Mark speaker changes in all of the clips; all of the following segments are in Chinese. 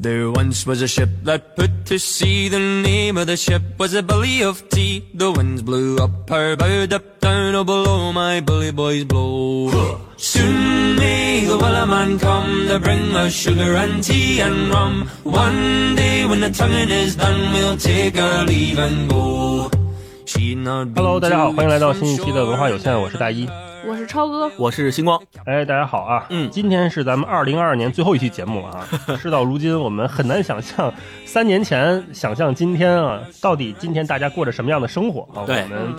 Speaker 1: There once was a ship that put to sea. The name of the ship was a Billy of Tea. The winds blew up her bow, up down, oh below my bully boys blow. Soon may the Wellerman come to bring us sugar and tea and rum. One day when the tonguing is done, we'll take our leave and go.
Speaker 2: Hello，大家好，欢迎来到新一期的文化有限，我是大一。
Speaker 3: 我是超哥，
Speaker 4: 我是星光。
Speaker 2: 哎，大家好啊！
Speaker 4: 嗯，
Speaker 2: 今天是咱们二零二二年最后一期节目啊。事到如今，我们很难想象三年前想象今天啊，到底今天大家过着什么样的生活啊？我们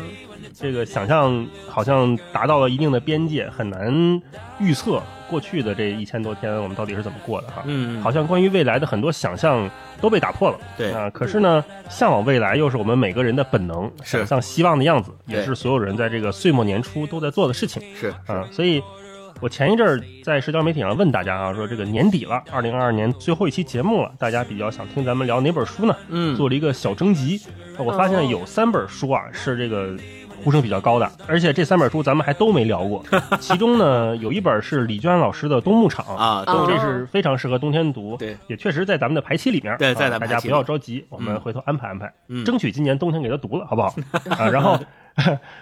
Speaker 2: 这个想象好像达到了一定的边界，很难预测过去的这一千多天我们到底是怎么过的哈。
Speaker 4: 嗯，
Speaker 2: 好像关于未来的很多想象都被打破了。
Speaker 4: 对
Speaker 2: 啊，可是呢，向往未来又是我们每个人的本能，想象希望的样子，也是所有人在这个岁末年初都在做的事情。
Speaker 4: 是
Speaker 2: 啊，所以，我前一阵儿在社交媒体上问大家啊，说这个年底了，二零二二年最后一期节目了，大家比较想听咱们聊哪本书呢？
Speaker 4: 嗯，
Speaker 2: 做了一个小征集，我发现有三本书啊是这个。呼声比较高的，而且这三本书咱们还都没聊过。其中呢，有一本是李娟老师的《冬牧场》
Speaker 4: 啊，
Speaker 2: 这是非常适合冬天读。
Speaker 4: 对，
Speaker 2: 也确实在咱们的排期里面。
Speaker 4: 对，在咱
Speaker 2: 大家不要着急，我们回头安排安排，
Speaker 4: 嗯，
Speaker 2: 争取今年冬天给他读了，好不好？啊，然后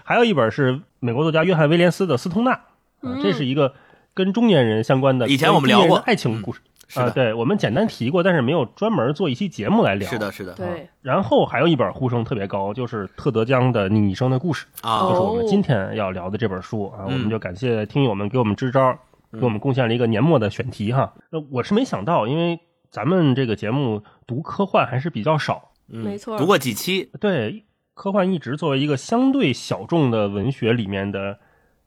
Speaker 2: 还有一本是美国作家约翰威廉斯的《斯通纳》，啊，这是一个跟中年人相关的
Speaker 4: 以前我们聊过
Speaker 2: 爱情故事。
Speaker 4: 啊，
Speaker 2: 对，我们简单提过，但是没有专门做一期节目来聊。
Speaker 4: 是的，是的。
Speaker 3: 对。
Speaker 2: 然后还有一本呼声特别高，就是特德·江的《你一生的故事》
Speaker 4: 啊，
Speaker 2: 就是我们今天要聊的这本书啊。我们就感谢听友们给我们支招，给我们贡献了一个年末的选题哈。那我是没想到，因为咱们这个节目读科幻还是比较少，
Speaker 3: 没错，
Speaker 4: 读过几期。
Speaker 2: 对，科幻一直作为一个相对小众的文学里面的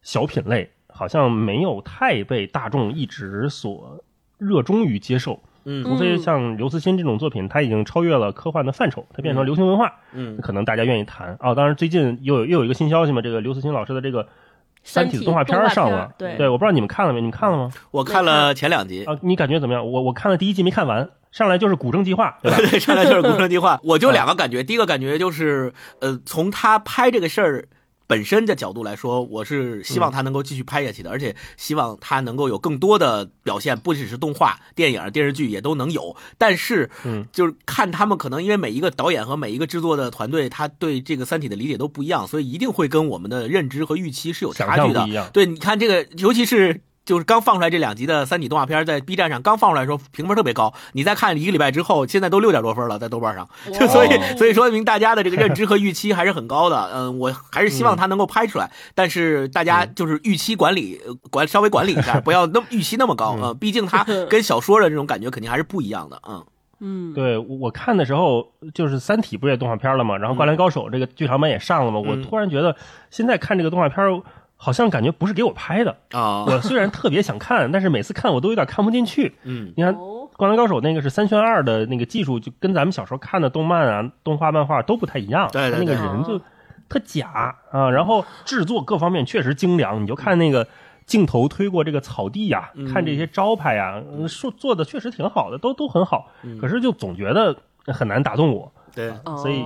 Speaker 2: 小品类，好像没有太被大众一直所热衷于接受。
Speaker 4: 嗯，
Speaker 2: 除非像刘慈欣这种作品，它已经超越了科幻的范畴，它变成流行文化，
Speaker 4: 嗯，
Speaker 2: 可能大家愿意谈啊。当然，最近又有又有一个新消息嘛，这个刘慈欣老师的这个《三体》动画片上了，
Speaker 3: 对，
Speaker 2: 对，我不知道你们看了没？你们看了吗？
Speaker 4: 我看了前两集
Speaker 2: 啊，你感觉怎么样？我我看了第一集没看完，上来就是古筝计划，对吧？
Speaker 4: 对，上来就是古筝计划，我就两个感觉，第一个感觉就是呃，从他拍这个事儿。本身的角度来说，我是希望他能够继续拍下去的，而且希望他能够有更多的表现，不只是动画、电影、电视剧也都能有。但是，
Speaker 2: 嗯，
Speaker 4: 就是看他们可能因为每一个导演和每一个制作的团队，他对这个《三体》的理解都不一样，所以一定会跟我们的认知和预期是有差距的。对，你看这个，尤其是。就是刚放出来这两集的三体动画片，在 B 站上刚放出来，的时候评分特别高。你再看一个礼拜之后，现在都六点多分了，在豆瓣上。就所以，所以说明大家的这个认知和预期还是很高的。嗯，我还是希望它能够拍出来，但是大家就是预期管理管稍微管理一下，不要那么预期那么高啊。毕竟它跟小说的这种感觉肯定还是不一样的。嗯
Speaker 3: 嗯，
Speaker 2: 对我看的时候，就是三体不也动画片了吗？然后灌篮高手这个剧场版也上了吗？我突然觉得现在看这个动画片。好像感觉不是给我拍的
Speaker 4: 啊！
Speaker 2: 我虽然特别想看，但是每次看我都有点看不进去。
Speaker 4: 嗯，
Speaker 2: 你看《灌篮高手》那个是三选二的那个技术，就跟咱们小时候看的动漫啊、动画、漫画都不太一样。
Speaker 4: 对
Speaker 2: 对对，那个人就特假啊！然后制作各方面确实精良，你就看那个镜头推过这个草地呀，看这些招牌呀，说做的确实挺好的，都都很好。可是就总觉得很难打动我。
Speaker 4: 对，
Speaker 2: 所以。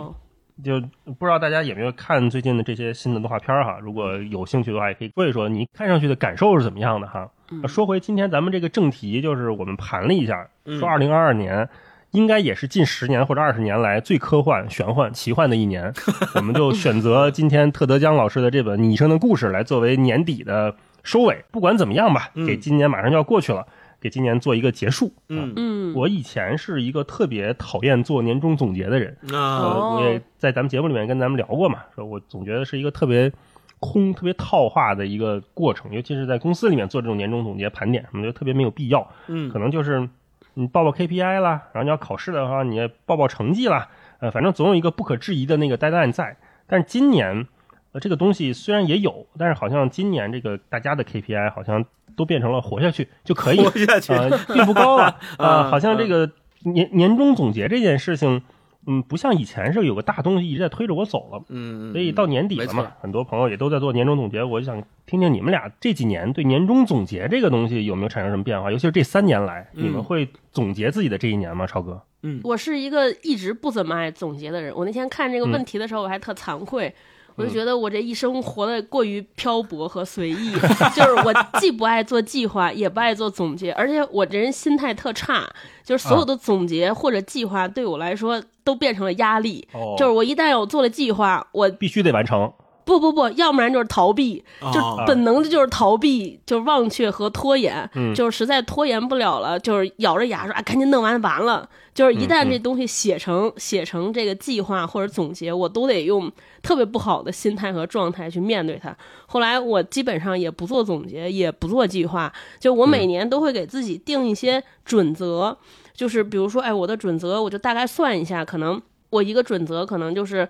Speaker 2: 就不知道大家有没有看最近的这些新的动画片哈？如果有兴趣的话，也可以说一说你看上去的感受是怎么样的哈。说回今天咱们这个正题，就是我们盘了一下，说二零二二年应该也是近十年或者二十年来最科幻、玄幻、奇幻的一年，我们就选择今天特德·江老师的这本《你一生的故事》来作为年底的收尾。不管怎么样吧，给今年马上就要过去了。给今年做一个结束。
Speaker 4: 嗯
Speaker 3: 嗯，
Speaker 2: 我以前是一个特别讨厌做年终总结的人。
Speaker 4: 啊，
Speaker 2: 我也在咱们节目里面跟咱们聊过嘛，说我总觉得是一个特别空、特别套话的一个过程，尤其是在公司里面做这种年终总结、盘点什么的，特别没有必要。
Speaker 4: 嗯，
Speaker 2: 可能就是你报报 KPI 啦，然后你要考试的话，你报报成绩啦，呃，反正总有一个不可质疑的那个 deadline 在。但是今年，呃，这个东西虽然也有，但是好像今年这个大家的 KPI 好像。都变成了活下去就可以，
Speaker 4: 活下去
Speaker 2: 啊，并不高了 啊，好像这个年年终总结这件事情，嗯，不像以前是有个大东西一直在推着我走了，
Speaker 4: 嗯，
Speaker 2: 所以到年底了嘛，很多朋友也都在做年终总结，我就想听听你们俩这几年对年终总结这个东西有没有产生什么变化，尤其是这三年来，你们会总结自己的这一年吗？超哥，
Speaker 4: 嗯，
Speaker 3: 我是一个一直不怎么爱总结的人，我那天看这个问题的时候，我还特惭愧。我就觉得我这一生活得过于漂泊和随意，就是我既不爱做计划，也不爱做总结，而且我这人心态特差，就是所有的总结或者计划对我来说都变成了压力。就是我一旦有做了计划，我
Speaker 2: 必须得完成。
Speaker 3: 不不不，要不然就是逃避，就本能的就是逃避，就是忘却和拖延，就是实在拖延不了了，就是咬着牙说啊，赶紧弄完完了。就是一旦这东西写成写成这个计划或者总结，我都得用特别不好的心态和状态去面对它。后来我基本上也不做总结，也不做计划，就我每年都会给自己定一些准则，就是比如说，哎，我的准则我就大概算一下，可能。我一个准则可能就是，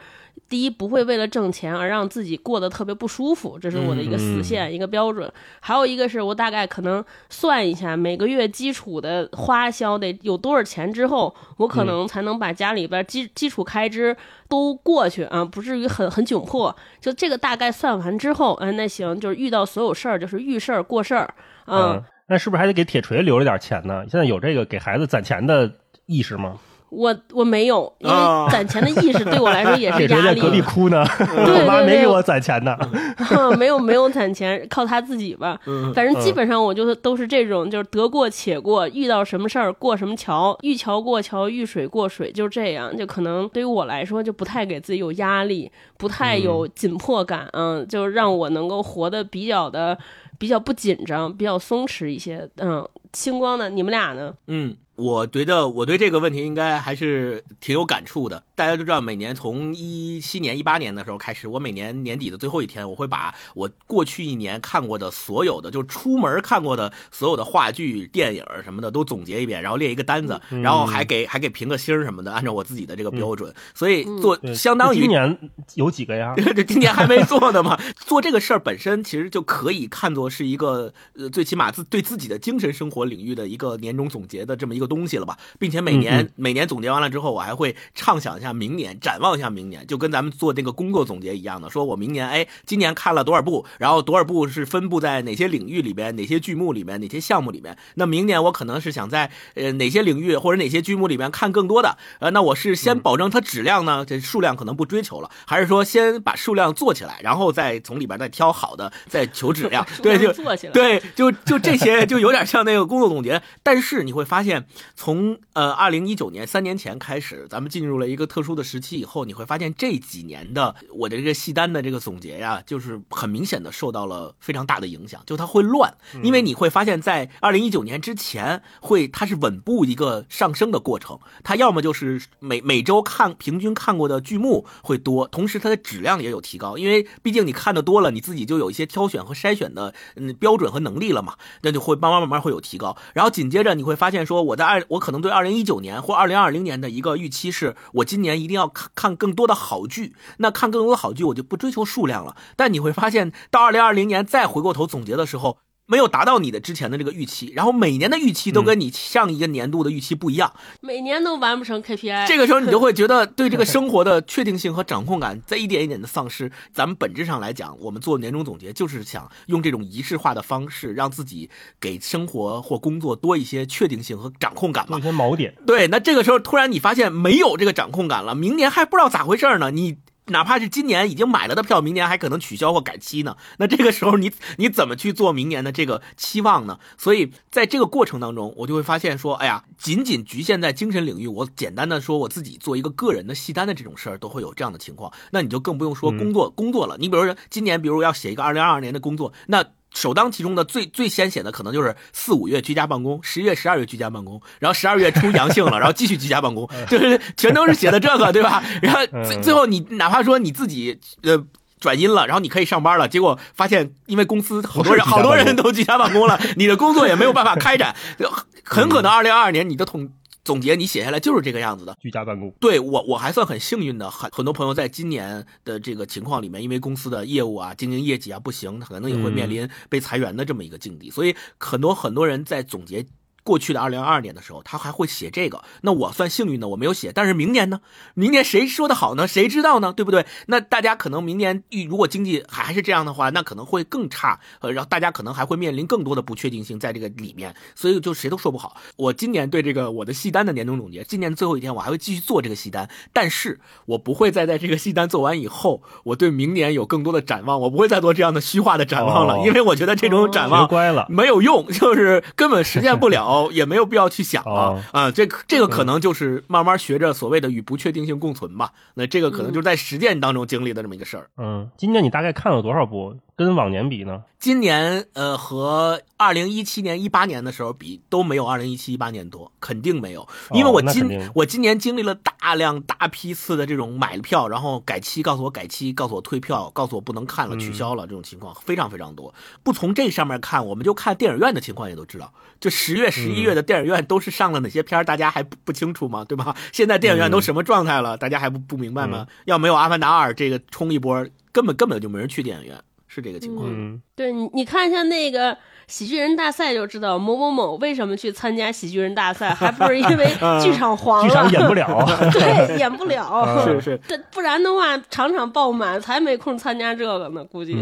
Speaker 3: 第一不会为了挣钱而让自己过得特别不舒服，这是我的一个死线一个标准。还有一个是我大概可能算一下每个月基础的花销得有多少钱之后，我可能才能把家里边基基础开支都过去啊，不至于很很窘迫。就这个大概算完之后，嗯，那行，就是遇到所有事儿就是遇事儿过事儿，
Speaker 2: 嗯，那是不是还得给铁锤留着点钱呢？现在有这个给孩子攒钱的意识吗？
Speaker 3: 我我没有，因为攒钱的意识对我来说也是压力。
Speaker 2: 在隔壁哭呢，
Speaker 3: 我
Speaker 2: 妈没给我攒钱呢。
Speaker 3: 没有没有攒钱，靠他自己吧。反正基本上我就是都是这种，就是得过且过，遇到什么事儿过什么桥，遇桥过桥，遇水过水，就这样。就可能对于我来说，就不太给自己有压力，不太有紧迫感，嗯，就让我能够活得比较的比较不紧张，比较松弛一些。嗯，星光呢？你们俩呢？
Speaker 4: 嗯。我觉得我对这个问题应该还是挺有感触的。大家都知道，每年从一七年、一八年的时候开始，我每年年底的最后一天，我会把我过去一年看过的所有的，就出门看过的所有的话剧、电影什么的都总结一遍，然后列一个单子，然后还给还给评个星什么的，按照我自己的这个标准。所以做相当于
Speaker 2: 今年有几个呀？
Speaker 4: 这今年还没做呢嘛。做这个事儿本身其实就可以看作是一个呃，最起码自对自己的精神生活领域的一个年终总结的这么一个东西了吧，并且每年每年总结完了之后，我还会畅想一下。明年展望一下明年，就跟咱们做那个工作总结一样的，说我明年哎，今年看了多少部，然后多少部是分布在哪些领域里边，哪些剧目里边，哪些项目里面。那明年我可能是想在呃哪些领域或者哪些剧目里边看更多的，呃，那我是先保证它质量呢，这数量可能不追求了，还是说先把数量做起来，然后再从里边再挑好的，再求质量？对，就做起来对，就就这些，就有点像那个工作总结。但是你会发现，从呃二零一九年三年前开始，咱们进入了一个。特殊的时期以后，你会发现这几年的我的这个戏单的这个总结呀，就是很明显的受到了非常大的影响，就它会乱，因为你会发现在二零一九年之前会它是稳步一个上升的过程，它要么就是每每周看平均看过的剧目会多，同时它的质量也有提高，因为毕竟你看的多了，你自己就有一些挑选和筛选的嗯标准和能力了嘛，那就会慢慢慢慢会有提高，然后紧接着你会发现说我在二我可能对二零一九年或二零二零年的一个预期是我今年。一定要看看更多的好剧，那看更多的好剧，我就不追求数量了。但你会发现，到二零二零年再回过头总结的时候。没有达到你的之前的这个预期，然后每年的预期都跟你上一个年度的预期不一样，
Speaker 3: 每年都完不成 KPI。
Speaker 4: 这个时候你就会觉得对这个生活的确定性和掌控感在一点一点的丧失。咱们本质上来讲，我们做年终总结就是想用这种仪式化的方式，让自己给生活或工作多一些确定性和掌控感嘛。
Speaker 2: 一些锚点。
Speaker 4: 对，那这个时候突然你发现没有这个掌控感了，明年还不知道咋回事呢，你。哪怕是今年已经买了的票，明年还可能取消或改期呢。那这个时候你你怎么去做明年的这个期望呢？所以在这个过程当中，我就会发现说，哎呀，仅仅局限在精神领域，我简单的说我自己做一个个人的戏单的这种事儿，都会有这样的情况。那你就更不用说工作工作了。你比如说今年，比如要写一个二零二二年的工作，那。首当其冲的最最先写的可能就是四五月居家办公，十月十二月居家办公，然后十二月出阳性了，然后继续居家办公，就是全都是写的这个，对吧？然后最最后你哪怕说你自己呃转阴了，然后你可以上班了，结果发现因为公司好多人好多人都居家办公了，你的工作也没有办法开展，很可能二零二二年你的统。总结你写下来就是这个样子的，
Speaker 2: 居家办公。
Speaker 4: 对我我还算很幸运的，很很多朋友在今年的这个情况里面，因为公司的业务啊、经营业绩啊不行，可能也会面临被裁员的这么一个境地。所以很多很多人在总结过去的二零二二年的时候，他还会写这个。那我算幸运的，我没有写。但是明年呢？明年谁说的好呢？谁知道呢？对不对？那大家可能明年如果经济还是这样的话，那可能会更差。呃，然后大家可能还会面临更多的不确定性在这个里面，所以就谁都说不好。我今年对这个我的戏单的年终总结，今年最后一天我还会继续做这个戏单，但是我不会再在这个戏单做完以后，我对明年有更多的展望，我不会再做这样的虚化的展望了，因为我觉得这种展望
Speaker 2: 乖了
Speaker 4: 没有用，就是根本实现不了，也没有必要去想了啊。这这个可能就是慢慢学着所谓的与不确定性共存吧。那这个可能就是在实践当中经历的这么一个事儿。
Speaker 2: 嗯，今年你大概看了多少部？跟往年比呢？
Speaker 4: 今年呃和二零一七年、一八年的时候比都没有二零一七、一八年多，肯定没有。因为我今我今年经历了大量大批次的这种买了票，然后改期，告诉我改期，告诉我退票，告诉我不能看了，取消了，这种情况非常非常多。不从这上面看，我们就看电影院的情况也都知道，就十月、十一月的电影院都是上了哪些片大家还不不清楚吗？对吧？现在电影院都什么状态了？大家还不不明白吗？要没有《阿凡达二》这个冲一波，根本根本就没人去电影院。是这个情况，
Speaker 2: 嗯，
Speaker 3: 对你，你看一下那个喜剧人大赛就知道某某某为什么去参加喜剧人大赛，还不是因为 剧场黄了，
Speaker 2: 剧场演不了，
Speaker 3: 对，演不了，
Speaker 4: 是是，
Speaker 3: 这不然的话场场爆满，才没空参加这个呢，估计。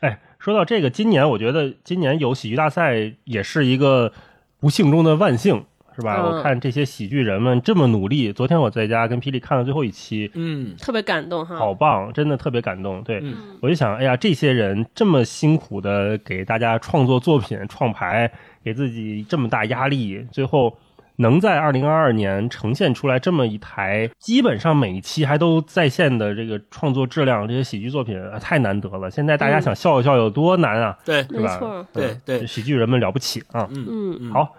Speaker 2: 哎，说到这个，今年我觉得今年有喜剧大赛也是一个不幸中的万幸。是吧？我看这些喜剧人们这么努力。昨天我在家跟霹雳看了最后一期，
Speaker 4: 嗯，
Speaker 3: 特别感动哈，
Speaker 2: 好棒，真的特别感动。对，我就想，哎呀，这些人这么辛苦的给大家创作作品、创牌，给自己这么大压力，最后能在二零二二年呈现出来这么一台，基本上每一期还都在线的这个创作质量，这些喜剧作品太难得了。现在大家想笑一笑有多难啊？
Speaker 4: 对，
Speaker 2: 是吧？
Speaker 4: 对对，
Speaker 2: 喜剧人们了不起啊！
Speaker 3: 嗯
Speaker 4: 嗯，
Speaker 2: 好。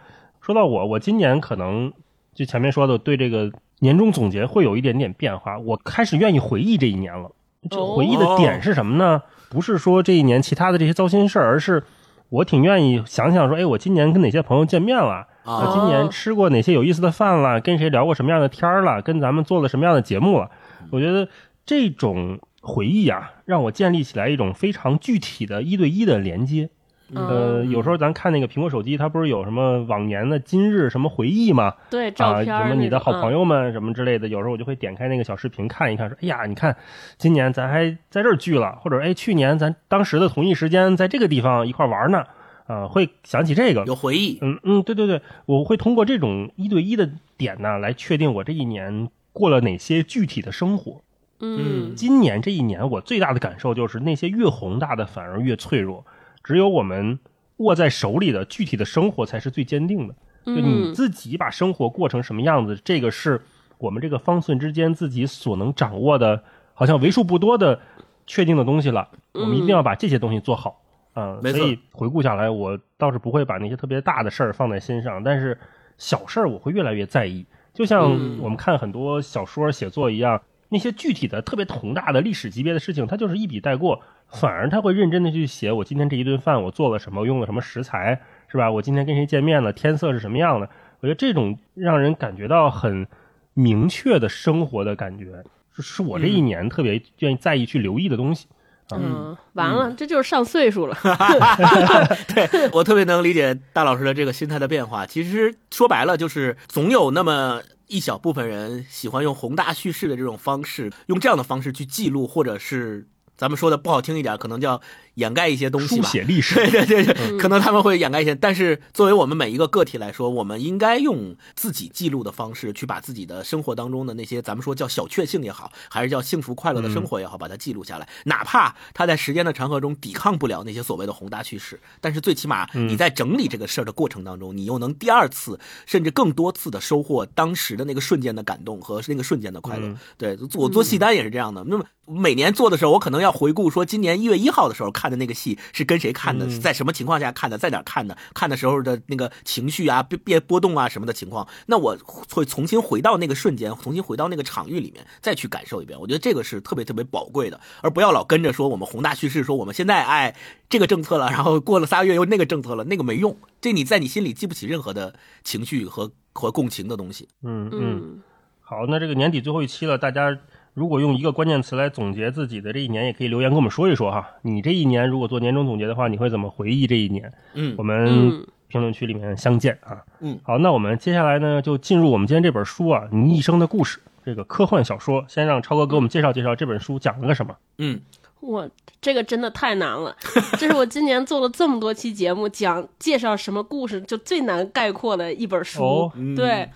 Speaker 2: 说到我，我今年可能就前面说的，对这个年终总结会有一点点变化。我开始愿意回忆这一年了。这回忆的点是什么呢？不是说这一年其他的这些糟心事儿，而是我挺愿意想想说，哎，我今年跟哪些朋友见面了？我，今年吃过哪些有意思的饭了？跟谁聊过什么样的天儿了？跟咱们做了什么样的节目了？我觉得这种回忆啊，让我建立起来一种非常具体的一对一的连接。呃，有时候咱看那个苹果手机，它不是有什么往年的今日什么回忆吗？
Speaker 3: 对，照片
Speaker 2: 什么你的好朋友们什么之类的。有时候我就会点开那个小视频看一看，说：“哎呀，你看，今年咱还在这儿聚了，或者哎，去年咱当时的同一时间在这个地方一块玩呢。”啊，会想起这个
Speaker 4: 有回忆。
Speaker 2: 嗯嗯，对对对，我会通过这种一对一的点呢，来确定我这一年过了哪些具体的生活。
Speaker 3: 嗯，
Speaker 2: 今年这一年我最大的感受就是，那些越宏大的反而越脆弱。只有我们握在手里的具体的生活才是最坚定的。就你自己把生活过成什么样子，这个是我们这个方寸之间自己所能掌握的，好像为数不多的确定的东西了。我们一定要把这些东西做好。嗯，所以回顾下来，我倒是不会把那些特别大的事儿放在心上，但是小事儿我会越来越在意。就像我们看很多小说写作一样，那些具体的、特别宏大的历史级别的事情，它就是一笔带过。反而他会认真的去写，我今天这一顿饭我做了什么，用了什么食材，是吧？我今天跟谁见面了，天色是什么样的？我觉得这种让人感觉到很明确的生活的感觉，是是我这一年特别愿意在意去留意的东西。
Speaker 3: 嗯，完了，这就是上岁数了。
Speaker 4: 对我特别能理解大老师的这个心态的变化。其实说白了，就是总有那么一小部分人喜欢用宏大叙事的这种方式，用这样的方式去记录，或者是。咱们说的不好听一点，可能叫掩盖一些东西吧。
Speaker 2: 书写历史，
Speaker 4: 对对对对，可能他们会掩盖一些。但是作为我们每一个个体来说，我们应该用自己记录的方式，去把自己的生活当中的那些，咱们说叫小确幸也好，还是叫幸福快乐的生活也好，把它记录下来。哪怕它在时间的长河中抵抗不了那些所谓的宏大叙事，但是最起码你在整理这个事儿的过程当中，你又能第二次甚至更多次的收获当时的那个瞬间的感动和那个瞬间的快乐。对我做戏单也是这样的。那么每年做的时候，我可能要。要回顾说，今年一月一号的时候看的那个戏是跟谁看的，在什么情况下看的，在哪看的，看的时候的那个情绪啊、变变波动啊什么的情况，那我会重新回到那个瞬间，重新回到那个场域里面，再去感受一遍。我觉得这个是特别特别宝贵的，而不要老跟着说我们宏大叙事，说我们现在哎这个政策了，然后过了仨月又那个政策了，那个没用，这你在你心里记不起任何的情绪和和共情的东西。
Speaker 2: 嗯嗯，好，那这个年底最后一期了，大家。如果用一个关键词来总结自己的这一年，也可以留言跟我们说一说哈。你这一年如果做年终总结的话，你会怎么回忆这一年？
Speaker 4: 嗯，
Speaker 2: 我们评论区里面相见啊。
Speaker 4: 嗯，
Speaker 2: 好，那我们接下来呢就进入我们今天这本书啊，你一生的故事这个科幻小说。先让超哥给我们介绍介绍这本书讲了个什么。
Speaker 4: 嗯。
Speaker 3: 我这个真的太难了，这是我今年做了这么多期节目讲介绍什么故事就最难概括的一本书。对，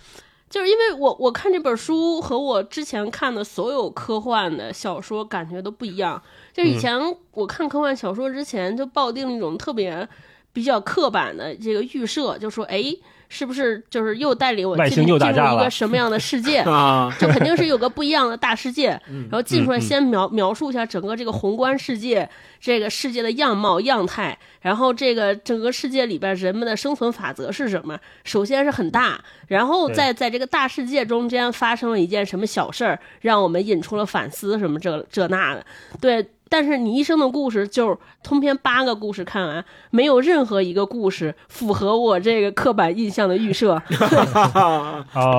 Speaker 3: 就是因为我我看这本书和我之前看的所有科幻的小说感觉都不一样。就以前我看科幻小说之前就抱定一种特别比较刻板的这个预设，就说哎。是不是就是又带领我进入一个什么样的世界？就肯定是有个不一样的大世界。然后进出来先描描述一下整个这个宏观世界，这个世界的样貌样态。然后这个整个世界里边人们的生存法则是什么？首先是很大，然后再在这个大世界中间发生了一件什么小事儿，让我们引出了反思什么这这那的。对。但是你一生的故事就是通篇八个故事看完，没有任何一个故事符合我这个刻板印象的预设。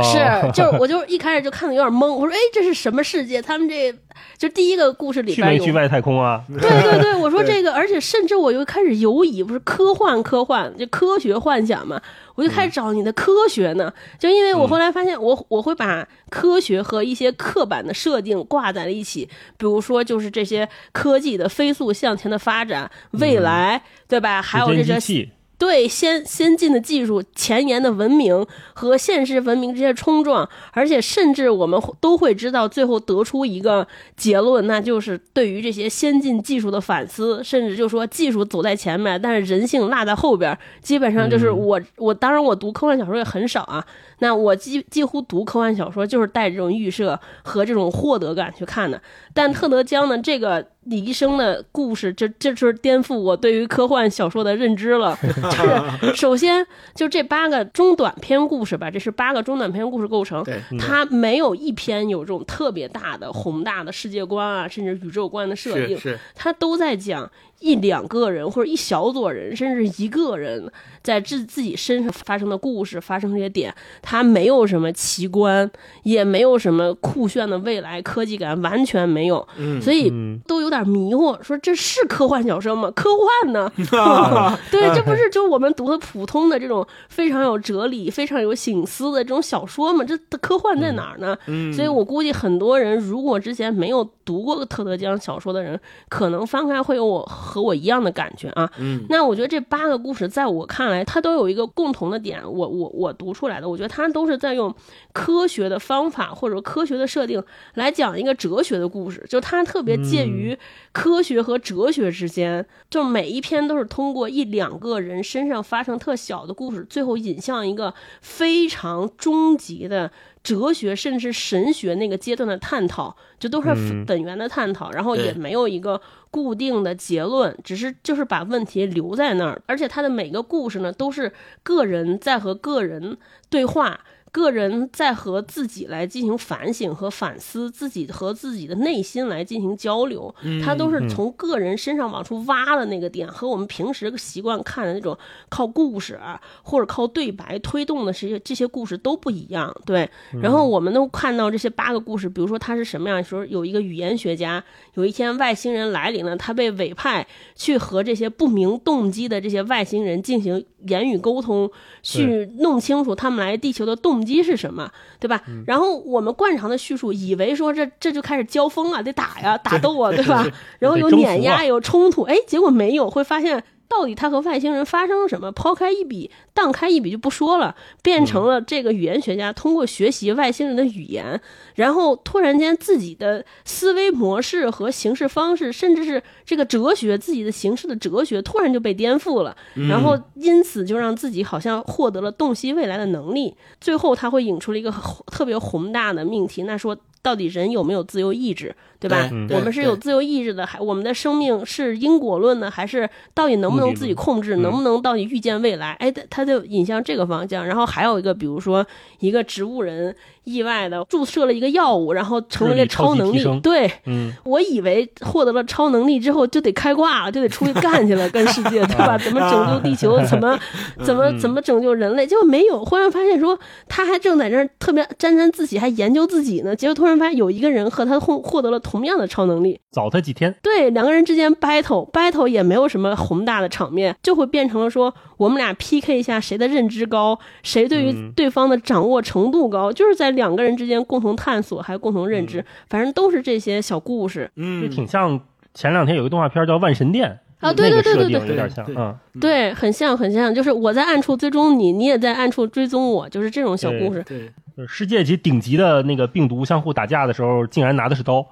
Speaker 3: 是，就是我就一开始就看的有点懵，我说哎这是什么世界？他们这就第一个故事里边
Speaker 2: 有去外太空啊？
Speaker 3: 对对对，我说这个，而且甚至我又开始犹疑，不是科幻科幻就科学幻想嘛？我就开始找你的科学呢，就因为我后来发现，我我会把科学和一些刻板的设定挂在了一起，比如说就是这些科技的飞速向前的发展，未来，对吧？还有这些。对先先进的技术、前沿的文明和现实文明这些冲撞，而且甚至我们都会知道，最后得出一个结论，那就是对于这些先进技术的反思，甚至就说技术走在前面，但是人性落在后边。基本上就是我我当然我读科幻小说也很少啊，那我几几乎读科幻小说就是带这种预设和这种获得感去看的。但特德·江呢，这个。李医生的故事，这这就是颠覆我对于科幻小说的认知了。就是首先，就这八个中短篇故事吧，这是八个中短篇故事构成。它没有一篇有这种特别大的宏大的世界观啊，甚至宇宙观的设定。它都在讲。一两个人或者一小撮人，甚至一个人在自自己身上发生的故事，发生这些点，他没有什么奇观，也没有什么酷炫的未来科技感，完全没有，所以都有点迷惑，说这是科幻小说吗？科幻呢？对，这不是就我们读的普通的这种非常有哲理、非常有醒思的这种小说吗？这科幻在哪儿呢？所以我估计很多人如果之前没有读过特德·江小说的人，可能翻开会有我。和我一样的感觉啊，
Speaker 4: 嗯，
Speaker 3: 那我觉得这八个故事在我看来，它都有一个共同的点，我我我读出来的，我觉得它都是在用科学的方法或者科学的设定来讲一个哲学的故事，就它特别介于科学和哲学之间，就每一篇都是通过一两个人身上发生特小的故事，最后引向一个非常终极的。哲学甚至神学那个阶段的探讨，这都是本源的探讨，然后也没有一个固定的结论，只是就是把问题留在那儿，而且他的每个故事呢，都是个人在和个人对话。个人在和自己来进行反省和反思，自己和自己的内心来进行交流，他都是从个人身上往出挖的那个点，和我们平时习惯看的那种靠故事或者靠对白推动的这些这些故事都不一样。对，然后我们都看到这些八个故事，比如说他是什么样？说有一个语言学家，有一天外星人来临了，他被委派去和这些不明动机的这些外星人进行言语沟通，去弄清楚他们来地球的动。机是什么，对吧？然后我们惯常的叙述，以为说这这就开始交锋啊，得打呀，打斗啊，对吧？然后有碾压，有冲突，哎，结果没有，会发现。到底他和外星人发生了什么？抛开一笔，荡开一笔就不说了，变成了这个语言学家通过学习外星人的语言，然后突然间自己的思维模式和行事方式，甚至是这个哲学自己的形式的哲学，突然就被颠覆了。然后因此就让自己好像获得了洞悉未来的能力。最后他会引出了一个特别宏大的命题，那说到底人有没有自由意志？对吧？我们是有自由意志的，还我们的生命是因果论呢，还是到底能不能自己控制？能不能到底预见未来？哎，它就引向这个方向。然后还有一个，比如说一个植物人意外的注射了一个药物，然后成为了超能力。对，
Speaker 2: 嗯，
Speaker 3: 我以为获得了超能力之后就得开挂了，就得出去干去了，跟世界对吧？怎么拯救地球？怎么 怎么怎么拯救人类？结果没有，忽然发现说他还正在那儿特别沾沾自喜，还研究自己呢。结果突然发现有一个人和他获获得了。同样的超能力，
Speaker 2: 早他几天。
Speaker 3: 对，两个人之间 battle battle 也没有什么宏大的场面，就会变成了说我们俩 PK 一下谁的认知高，谁对于对方的掌握程度高，就是在两个人之间共同探索，还有共同认知，反正都是这些小故事。
Speaker 2: 嗯，挺像前两天有一个动画片叫《万神殿》。
Speaker 3: 啊，对对对对对，
Speaker 2: 有点像，嗯，
Speaker 3: 对，很像很像，就是我在暗处追踪你，你也在暗处追踪我，就是这种小故事。
Speaker 4: 对，
Speaker 2: 世界级顶级的那个病毒相互打架的时候，竟然拿的是刀。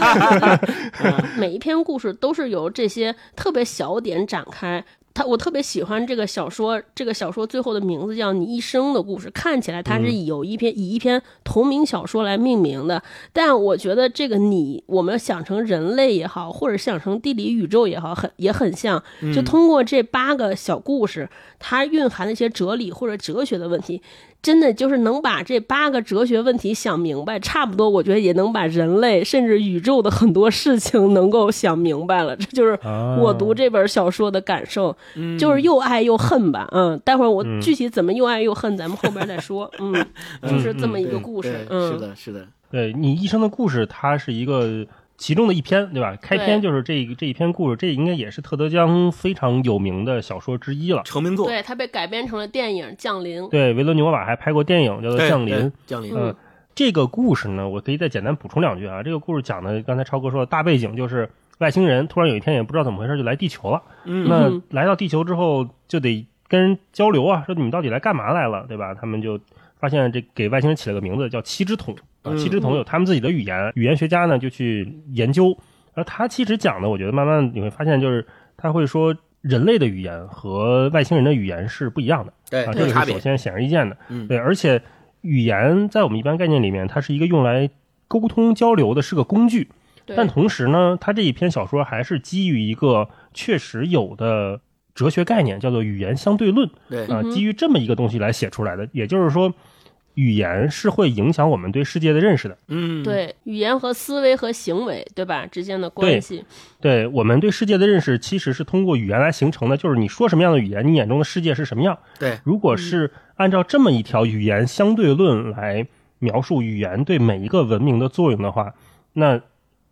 Speaker 3: 每一篇故事都是由这些特别小点展开。他我特别喜欢这个小说，这个小说最后的名字叫《你一生的故事》，看起来它是有一篇以一篇同名小说来命名的，但我觉得这个你，我们想成人类也好，或者想成地理宇宙也好，很也很像，就通过这八个小故事，它蕴含的一些哲理或者哲学的问题。真的就是能把这八个哲学问题想明白，差不多，我觉得也能把人类甚至宇宙的很多事情能够想明白了。这就是我读这本小说的感受，就是又爱又恨吧。嗯，待会儿我具体怎么又爱又恨，咱们后边再说。嗯，就是这么一个故事。
Speaker 4: 嗯，是的，是的。
Speaker 2: 对你一生的故事，它是一个。其中的一篇，对吧？开篇就是这这一篇故事，这应该也是特德·江非常有名的小说之一了，
Speaker 4: 成名作。
Speaker 3: 对，它被改编成了电影《降临》。
Speaker 2: 对，维罗纽瓦还拍过电影叫做《降临》。
Speaker 4: 降临。
Speaker 2: 嗯，这个故事呢，我可以再简单补充两句啊。这个故事讲的，刚才超哥说的大背景就是外星人突然有一天也不知道怎么回事就来地球了。
Speaker 4: 嗯。
Speaker 2: 那来到地球之后就得跟人交流啊，说你们到底来干嘛来了，对吧？他们就发现这给外星人起了个名字叫七只桶啊，七只桶有他们自己的语言，语言学家呢就去研究。而他其实讲的，我觉得慢慢你会发现，就是他会说人类的语言和外星人的语言是不一样的，
Speaker 4: 对，
Speaker 2: 啊，这个是首先显而易见的，嗯，对，而且语言在我们一般概念里面，它是一个用来沟通交流的，是个工具，但同时呢，他这一篇小说还是基于一个确实有的哲学概念，叫做语言相对论，
Speaker 4: 对，
Speaker 2: 啊，基于这么一个东西来写出来的，也就是说。语言是会影响我们对世界的认识的，
Speaker 4: 嗯，
Speaker 3: 对，语言和思维和行为，对吧？之间的关系，
Speaker 2: 对我们对世界的认识其实是通过语言来形成的。就是你说什么样的语言，你眼中的世界是什么样。
Speaker 4: 对，
Speaker 2: 如果是按照这么一条语言相对论来描述语言对每一个文明的作用的话，那。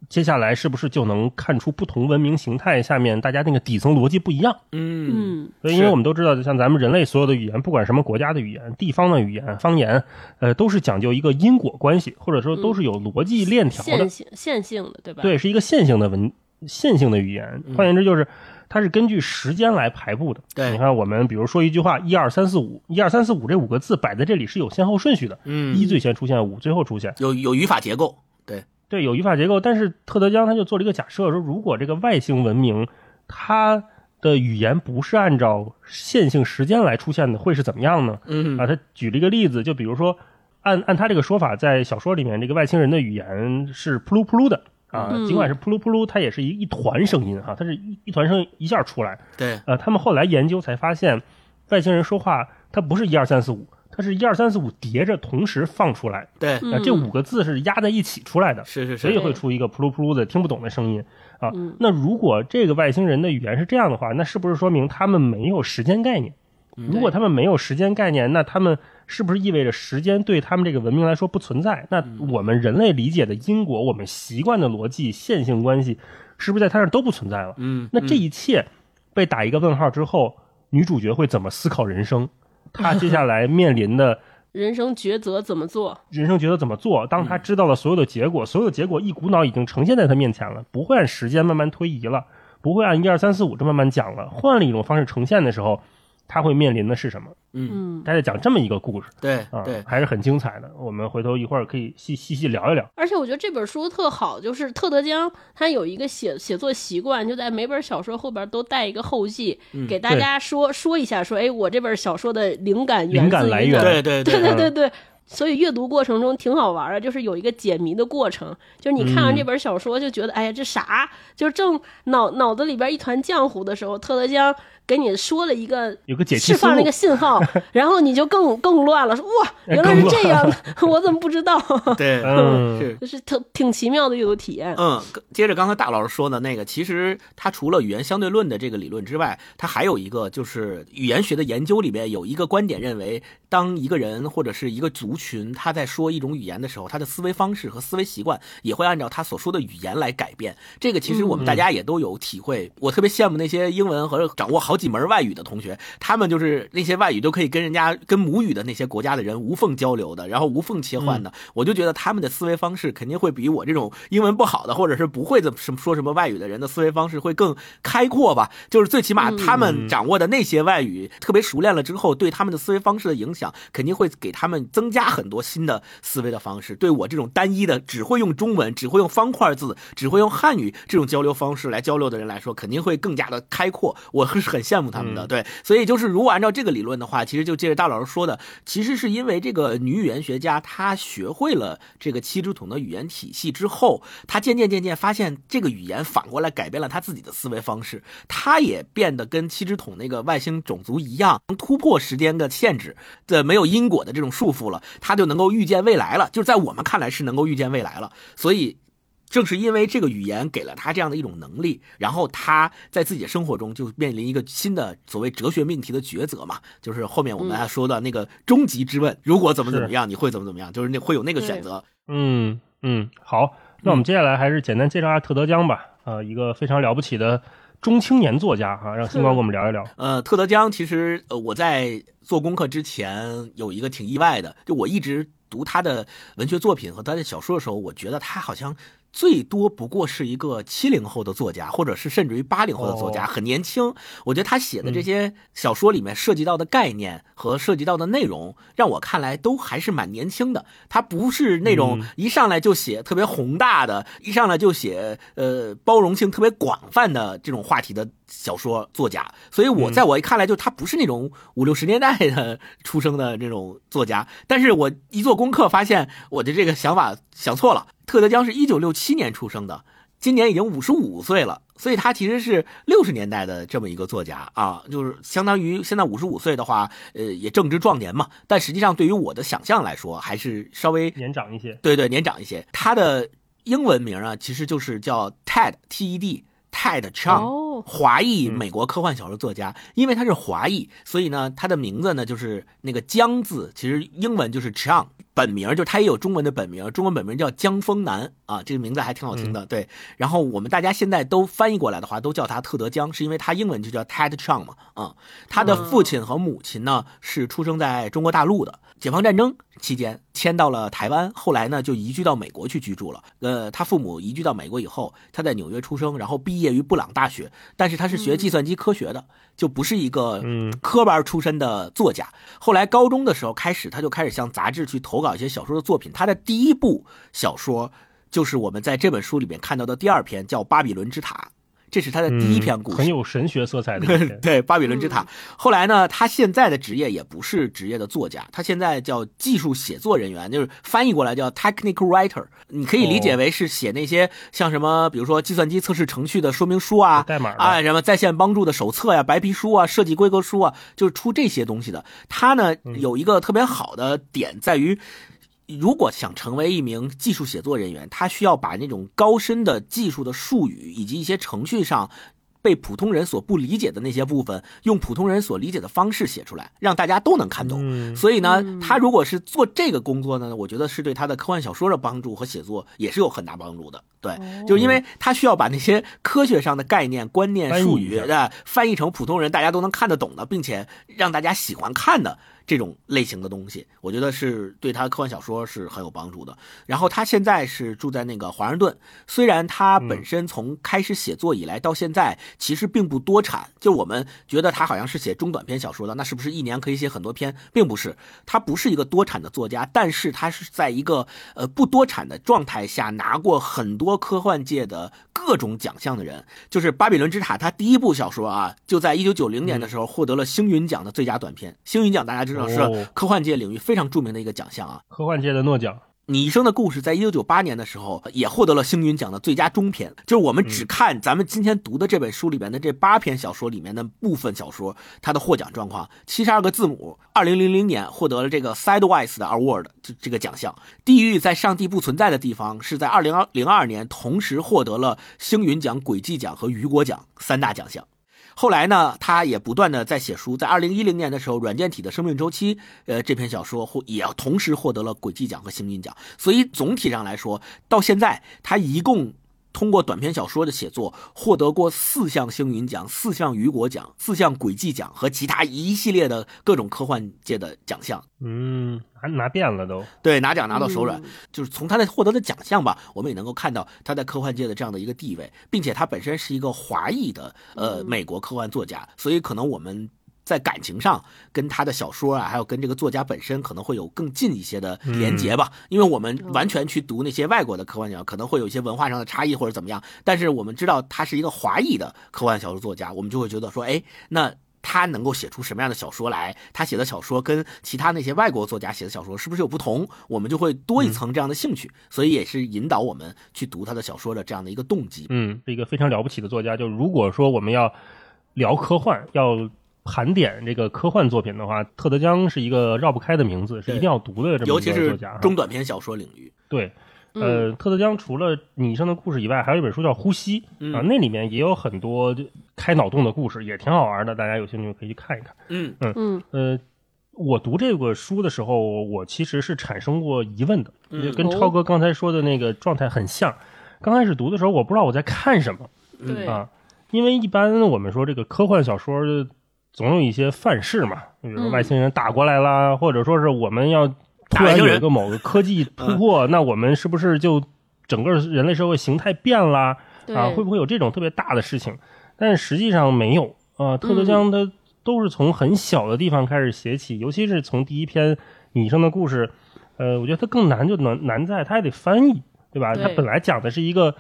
Speaker 2: 接下来是不是就能看出不同文明形态下面大家那个底层逻辑不一样？
Speaker 4: 嗯，
Speaker 2: 所以因为我们都知道，像咱们人类所有的语言，不管什么国家的语言、地方的语言、方言，呃，都是讲究一个因果关系，或者说都是有逻辑链条的，
Speaker 3: 线性线性的，对吧？
Speaker 2: 对，是一个线性的文线性的语言。换言之，就是它是根据时间来排布的。
Speaker 4: 对，
Speaker 2: 你看我们比如说一句话，一二三四五，一二三四五这五个字摆在这里是有先后顺序的。
Speaker 4: 嗯，
Speaker 2: 一最先出现，五最后出现，
Speaker 4: 有有语法结构。
Speaker 2: 对，有语法结构，但是特德·江他就做了一个假设，说如果这个外星文明它的语言不是按照线性时间来出现的，会是怎么样呢？
Speaker 4: 嗯
Speaker 2: 啊，他举了一个例子，就比如说，按按他这个说法，在小说里面，这个外星人的语言是扑噜扑噜的啊，尽管是扑噜扑噜，它也是一一团声音哈，它是一一团声一下出来。
Speaker 4: 对，
Speaker 2: 呃，他们后来研究才发现，外星人说话它不是一二三四五。它是一二三四五叠着同时放出来，
Speaker 4: 对，
Speaker 2: 啊，这五个字是压在一起出来的，
Speaker 4: 是是是，
Speaker 2: 所以会出一个扑噜扑噜的听不懂的声音啊。那如果这个外星人的语言是这样的话，那是不是说明他们没有时间概念？如果他们没有时间概念，那他们是不是意味着时间对他们这个文明来说不存在？那我们人类理解的因果，我们习惯的逻辑、线性关系，是不是在他那都不存在了？
Speaker 4: 嗯，
Speaker 2: 那这一切被打一个问号之后，女主角会怎么思考人生？他接下来面临的
Speaker 3: 人生抉择怎么做？
Speaker 2: 人生抉择怎么做？当他知道了所有的结果，所有的结果一股脑已经呈现在他面前了，不会按时间慢慢推移了，不会按一二三四五这慢慢讲了，换了一种方式呈现的时候。他会面临的是什么？
Speaker 4: 嗯，
Speaker 2: 他在讲这么一个故事，
Speaker 4: 对
Speaker 2: 啊，
Speaker 4: 对，
Speaker 2: 还是很精彩的。我们回头一会儿可以细细细聊一聊。
Speaker 3: 而且我觉得这本书特好，就是特德·江他有一个写写作习惯，就在每本小说后边都带一个后记，给大家说说一下，说哎，我这本小说的灵感
Speaker 2: 灵感来源，
Speaker 4: 对对
Speaker 3: 对对对对。所以阅读过程中挺好玩的，就是有一个解谜的过程。就是你看完这本小说，就觉得哎呀，这啥？就正脑脑子里边一团浆糊的时候，特德·江给你说了一个
Speaker 2: 有个解
Speaker 3: 释放了一个信号，然后你就更更乱了，说哇，原来是这样的，我怎么不知道？
Speaker 4: 对，
Speaker 2: 是
Speaker 3: 就是特挺奇妙的阅读体验。
Speaker 4: 嗯，接着刚才大老师说的那个，其实他除了语言相对论的这个理论之外，他还有一个就是语言学的研究里面有一个观点认为，当一个人或者是一个族群他在说一种语言的时候，他的思维方式和思维习惯也会按照他所说的语言来改变。这个其实我们大家也都有体会。我特别羡慕那些英文和掌握好几门外语的同学，他们就是那些外语都可以跟人家跟母语的那些国家的人无缝交流的，然后无缝切换的。我就觉得他们的思维方式肯定会比我这种英文不好的或者是不会怎么什么说什么外语的人的思维方式会更开阔吧。就是最起码他们掌握的那些外语特别熟练了之后，对他们的思维方式的影响肯定会给他们增加很多新的思维的方式。对我这种单一的只会用中文、只会用方块字、只会用汉语这种交流方式来交流的人来说，肯定会更加的开阔。我是很羡慕他们的。对，所以就是如果按照这个理论的话，其实就接着大老师说的，其实是因为这个女语言学家她学会了这个七支筒的语言体系之后，她渐渐渐渐发现这个语言反过来改变了她自己的思维方式，她也变得跟七支筒那个外星种族一样，能突破时间的限制的没有因果的这种束缚了，她就能够预见未来了。就是在我们看来是能够预见未来了，所以。正是因为这个语言给了他这样的一种能力，然后他在自己的生活中就面临一个新的所谓哲学命题的抉择嘛，就是后面我们还说的那个终极之问：如果怎么怎么样，你会怎么怎么样？就是那会有那个选择。
Speaker 2: 嗯嗯，好，那我们接下来还是简单介绍一下特德·江吧。呃，一个非常了不起的中青年作家哈，让星光跟我们聊一聊。
Speaker 4: 呃，特德·江其实呃我在做功课之前有一个挺意外的，就我一直读他的文学作品和他的小说的时候，我觉得他好像。最多不过是一个七零后的作家，或者是甚至于八零后的作家，很年轻。我觉得他写的这些小说里面涉及到的概念和涉及到的内容，让我看来都还是蛮年轻的。他不是那种一上来就写特别宏大的，一上来就写呃包容性特别广泛的这种话题的。小说作家，所以我在我看来，就他不是那种五六十年代的出生的这种作家。但是我一做功课，发现我的这个想法想错了。特德·江是一九六七年出生的，今年已经五十五岁了，所以他其实是六十年代的这么一个作家啊，就是相当于现在五十五岁的话，呃，也正值壮年嘛。但实际上，对于我的想象来说，还是稍微
Speaker 2: 年长一些。
Speaker 4: 对对，年长一些。他的英文名啊，其实就是叫 Ted，T-E-D。Ted Chiang，华裔美国科幻小说作家，因为他是华裔，所以呢，他的名字呢就是那个江字，其实英文就是 Chiang，本名就他也有中文的本名，中文本名叫江峰南啊，这个名字还挺好听的。对，然后我们大家现在都翻译过来的话，都叫他特德江，是因为他英文就叫 Ted Chiang 嘛，啊，他的父亲和母亲呢是出生在中国大陆的。解放战争期间迁到了台湾，后来呢就移居到美国去居住了。呃，他父母移居到美国以后，他在纽约出生，然后毕业于布朗大学，但是他是学计算机科学的，就不是一个科班出身的作家。后来高中的时候开始，他就开始向杂志去投稿一些小说的作品。他的第一部小说就是我们在这本书里面看到的第二篇，叫《巴比伦之塔》。这是他的第一篇故事，
Speaker 2: 很有神学色彩的。
Speaker 4: 对，巴比伦之塔。后来呢，他现在的职业也不是职业的作家，他现在叫技术写作人员，就是翻译过来叫 technical writer。你可以理解为是写那些像什么，比如说计算机测试程序的说明书啊，
Speaker 2: 代码
Speaker 4: 啊，什么在线帮助的手册呀、白皮书啊、设计规格书啊，就是出这些东西的。他呢有一个特别好的点在于。如果想成为一名技术写作人员，他需要把那种高深的技术的术语以及一些程序上被普通人所不理解的那些部分，用普通人所理解的方式写出来，让大家都能看懂。所以呢，他如果是做这个工作呢，我觉得是对他的科幻小说的帮助和写作也是有很大帮助的。对，就是因为他需要把那些科学上的概念、观念、术语的翻译成普通人大家都能看得懂的，并且让大家喜欢看的。这种类型的东西，我觉得是对他科幻小说是很有帮助的。然后他现在是住在那个华盛顿，虽然他本身从开始写作以来到现在其实并不多产，就我们觉得他好像是写中短篇小说的，那是不是一年可以写很多篇？并不是，他不是一个多产的作家，但是他是在一个呃不多产的状态下拿过很多科幻界的各种奖项的人。就是《巴比伦之塔》，他第一部小说啊，就在一九九零年的时候获得了星云奖的最佳短篇。星云奖大家知。是科幻界领域非常著名的一个奖项啊，
Speaker 2: 科幻界的诺奖。
Speaker 4: 你一生的故事在一九九八年的时候也获得了星云奖的最佳中篇。就是我们只看咱们今天读的这本书里面的这八篇小说里面的部分小说，它的获奖状况：七十二个字母，二零零零年获得了这个 Sidewise 的 Award 这这个奖项；地狱在上帝不存在的地方是在二零二零二年同时获得了星云奖、轨迹奖和雨果奖三大奖项。后来呢，他也不断的在写书，在二零一零年的时候，《软件体的生命周期》呃这篇小说获也同时获得了轨迹奖和幸运奖。所以总体上来说，到现在他一共。通过短篇小说的写作，获得过四项星云奖、四项雨果奖、四项轨迹奖和其他一系列的各种科幻界的奖项。
Speaker 2: 嗯，还拿遍了都。
Speaker 4: 对，拿奖拿到手软。就是从他的获得的奖项吧，我们也能够看到他在科幻界的这样的一个地位，并且他本身是一个华裔的呃美国科幻作家，所以可能我们。在感情上，跟他的小说啊，还有跟这个作家本身可能会有更近一些的连结吧。因为我们完全去读那些外国的科幻小说，可能会有一些文化上的差异或者怎么样。但是我们知道他是一个华裔的科幻小说作家，我们就会觉得说，哎，那他能够写出什么样的小说来？他写的小说跟其他那些外国作家写的小说是不是有不同？我们就会多一层这样的兴趣，所以也是引导我们去读他的小说的这样的一个动机。
Speaker 2: 嗯，是一个非常了不起的作家。就如果说我们要聊科幻，要盘点这个科幻作品的话，特德·江是一个绕不开的名字，是一定要读的这么一个作家。
Speaker 4: 中短篇小说领域，
Speaker 2: 对，呃，特德·江除了《你一生的故事》以外，还有一本书叫《呼吸》啊，那里面也有很多开脑洞的故事，也挺好玩的。大家有兴趣可以去看一看。
Speaker 4: 嗯
Speaker 2: 嗯嗯。呃，我读这个书的时候，我其实是产生过疑问的，跟超哥刚才说的那个状态很像。刚开始读的时候，我不知道我在看什么，
Speaker 3: 对
Speaker 2: 啊，因为一般我们说这个科幻小说。总有一些范式嘛，比如说外星人打过来啦，或者说是我们要突然有一个某个科技 突破，那我们是不是就整个人类社会形态变啦？啊，会不会有这种特别大的事情？但是实际上没有啊。特德·江他都是从很小的地方开始写起，尤其是从第一篇《女生的故事》，呃，我觉得它更难就难难在它还得翻译，对吧？它本来讲的是一个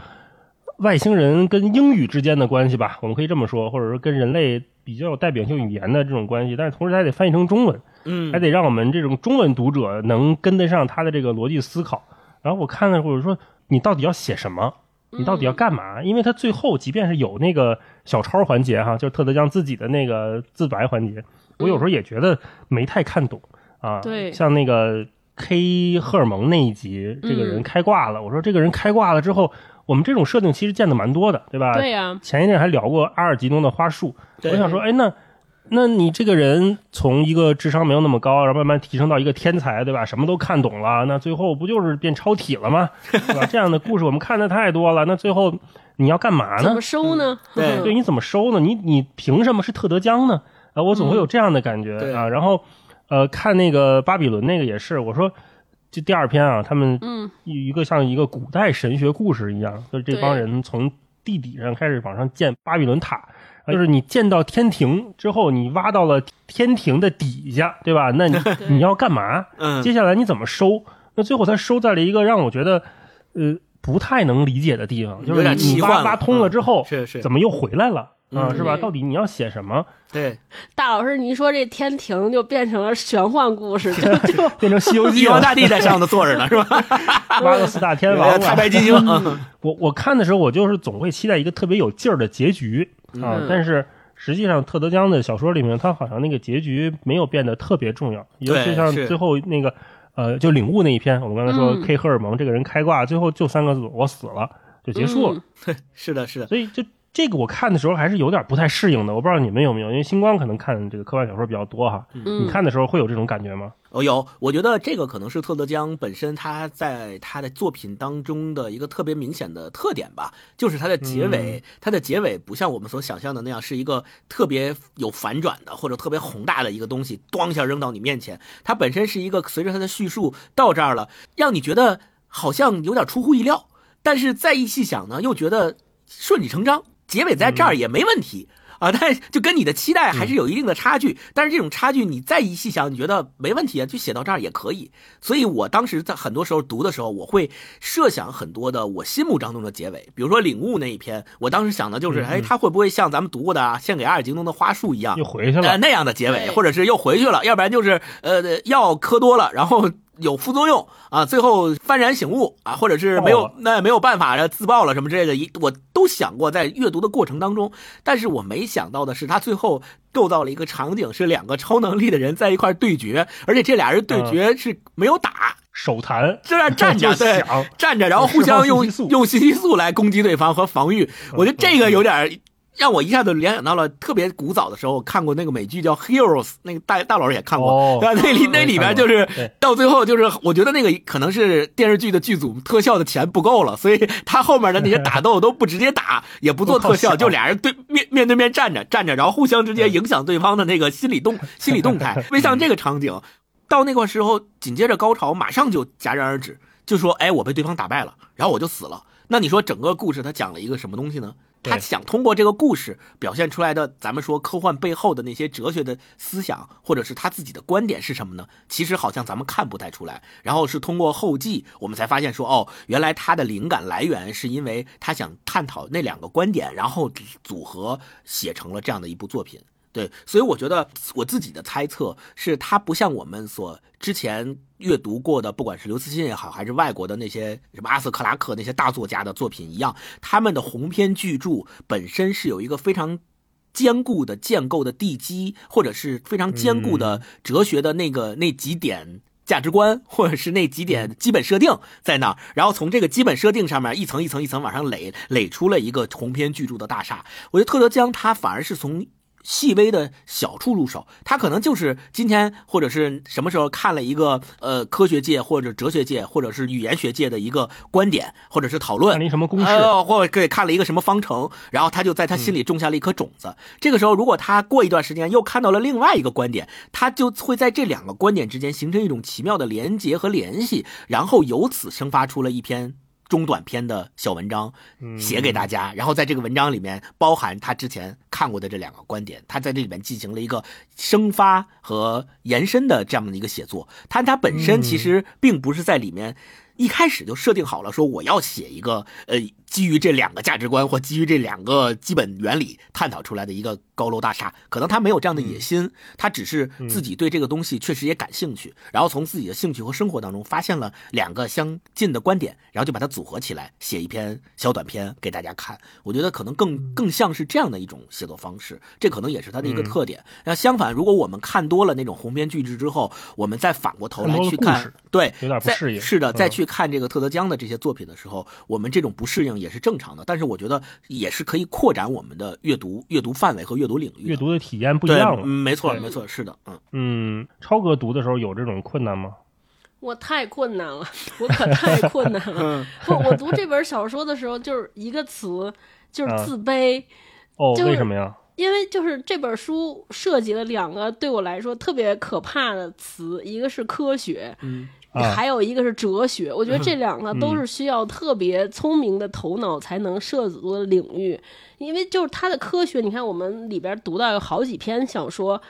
Speaker 2: 外星人跟英语之间的关系吧，我们可以这么说，或者说跟人类。比较有代表性语言的这种关系，但是同时还得翻译成中文，
Speaker 4: 嗯，
Speaker 2: 还得让我们这种中文读者能跟得上他的这个逻辑思考。然后我看了，或者说你到底要写什么，你到底要干嘛？因为他最后即便是有那个小抄环节哈，就是特德将自己的那个自白环节，我有时候也觉得没太看懂啊。
Speaker 3: 对，
Speaker 2: 像那个 K 荷尔蒙那一集，这个人开挂了，我说这个人开挂了之后。我们这种设定其实见的蛮多的，对吧？
Speaker 3: 对呀。
Speaker 2: 前一阵还聊过阿尔吉诺的花束，我想说，哎，那，那你这个人从一个智商没有那么高，然后慢慢提升到一个天才，对吧？什么都看懂了，那最后不就是变超体了吗？对吧？这样的故事我们看的太多了，那最后你要干嘛呢？
Speaker 3: 怎么收呢？
Speaker 4: 对，
Speaker 2: 对你怎么收呢？你你凭什么是特德江呢？啊，我总会有这样的感觉啊。然后，呃，看那个巴比伦那个也是，我说。就第二篇啊，他们一个像一个古代神学故事一样，就是这帮人从地底上开始往上建巴比伦塔，就是你建到天庭之后，你挖到了天庭的底下，对吧？那你你要干嘛？接下来你怎么收？那最后他收在了一个让我觉得呃不太能理解的地方，就是你挖挖通了之后，
Speaker 4: 是是，
Speaker 2: 怎么又回来了？啊，是吧？到底你要写什么？
Speaker 4: 对，
Speaker 3: 大老师，你一说这天庭就变成了玄幻故事，就就
Speaker 2: 变成《西游记》，
Speaker 4: 玉皇大帝在上头坐着呢，是吧？
Speaker 2: 挖个四大天王，
Speaker 4: 太白金星。
Speaker 2: 我我看的时候，我就是总会期待一个特别有劲儿的结局啊。但是实际上，特德·江的小说里面，他好像那个结局没有变得特别重要。尤其像最后那个呃，就领悟那一篇，我们刚才说 K 荷尔蒙这个人开挂，最后就三个字：我死了，就结束了。
Speaker 4: 是的，是的。
Speaker 2: 所以就。这个我看的时候还是有点不太适应的，我不知道你们有没有，因为星光可能看这个科幻小说比较多哈。你看的时候会有这种感觉吗？
Speaker 4: 哦，有，我觉得这个可能是特德·江本身他在他的作品当中的一个特别明显的特点吧，就是他的结尾，他的结尾不像我们所想象的那样是一个特别有反转的或者特别宏大的一个东西，咣一下扔到你面前。它本身是一个随着他的叙述到这儿了，让你觉得好像有点出乎意料，但是再一细想呢，又觉得顺理成章。结尾在这儿也没问题啊，但是就跟你的期待还是有一定的差距。但是这种差距你再一细想，你觉得没问题啊，就写到这儿也可以。所以我当时在很多时候读的时候，我会设想很多的我心目当中的结尾。比如说领悟那一篇，我当时想的就是，哎，他会不会像咱们读过的《献给阿尔京东的花束》一样，
Speaker 2: 又回去了
Speaker 4: 那样的结尾，或者是又回去了，要不然就是呃药磕多了，然后有副作用啊，最后幡然醒悟啊，或者是没有那没有办法自爆了什么之类的，一我都想过在阅读的过程当中，但是我没想到的是，他最后构造了一个场景，是两个超能力的人在一块对决，而且这俩人对决是没有打，
Speaker 2: 手谈
Speaker 4: 在那站着，对，站着，然后互相用 用信息素来攻击对方和防御，我觉得这个有点。让我一下子联想到了特别古早的时候看过那个美剧叫《Heroes》，那个大大老师也看过，对吧？那里 那里边就是到最后就是，我觉得那个可能是电视剧的剧组特效的钱不够了，所以他后面的那些打斗都不直接打，也不做特效，就俩人对面面对面站着站着，然后互相之间影响对方的那个心理动心理动态。特别像这个场景，到那块时候紧接着高潮马上就戛然而止，就说：“哎，我被对方打败了，然后我就死了。”那你说整个故事他讲了一个什么东西呢？他想通过这个故事表现出来的，咱们说科幻背后的那些哲学的思想，或者是他自己的观点是什么呢？其实好像咱们看不太出来。然后是通过后记，我们才发现说，哦，原来他的灵感来源是因为他想探讨那两个观点，然后组合写成了这样的一部作品。对，所以我觉得我自己的猜测是，他不像我们所之前阅读过的，不管是刘慈欣也好，还是外国的那些什么阿瑟克拉克那些大作家的作品一样，他们的鸿篇巨著本身是有一个非常坚固的建构的地基，或者是非常坚固的哲学的那个那几点价值观，或者是那几点基本设定在那儿，然后从这个基本设定上面一层一层一层往上垒，垒出了一个鸿篇巨著的大厦。我觉得特德江他反而是从。细微的小处入手，他可能就是今天或者是什么时候看了一个呃科学界或者哲学界或者是语言学界的一个观点或者是讨论，
Speaker 2: 看了什么公式，
Speaker 4: 或者看了一个什么方程，然后他就在他心里种下了一颗种子。这个时候，如果他过一段时间又看到了另外一个观点，他就会在这两个观点之间形成一种奇妙的连接和联系，然后由此生发出了一篇。中短篇的小文章写给大家，然后在这个文章里面包含他之前看过的这两个观点，他在这里面进行了一个生发和延伸的这样的一个写作。他他本身其实并不是在里面一开始就设定好了说我要写一个呃。基于这两个价值观或基于这两个基本原理探讨出来的一个高楼大厦，可能他没有这样的野心，他只是自己对这个东西确实也感兴趣，然后从自己的兴趣和生活当中发现了两个相近的观点，然后就把它组合起来写一篇小短篇给大家看。我觉得可能更更像是这样的一种写作方式，这可能也是他的一个特点。那相反，如果我们看多了那种鸿篇巨制之后，我们再反过头来去看，对，
Speaker 2: 有点不适应。
Speaker 4: 是的，再去看这个特德江的这些作品的时候，我们这种不适应。也是正常的，但是我觉得也是可以扩展我们的阅读阅读范围和阅读领域，
Speaker 2: 阅读的体验不一样了。
Speaker 4: 没错，没错，是的，
Speaker 2: 嗯嗯。超哥读的时候有这种困难吗？
Speaker 3: 我太困难了，我可太困难了。不，我读这本小说的时候就是一个词，就是自卑。
Speaker 2: 哦，为什么呀？
Speaker 3: 因为就是这本书涉及了两个对我来说特别可怕的词，一个是科学，嗯。还有一个是哲学，我觉得这两个都是需要特别聪明的头脑才能涉足的领域，因为就是它的科学，你看我们里边读到有好几篇小说，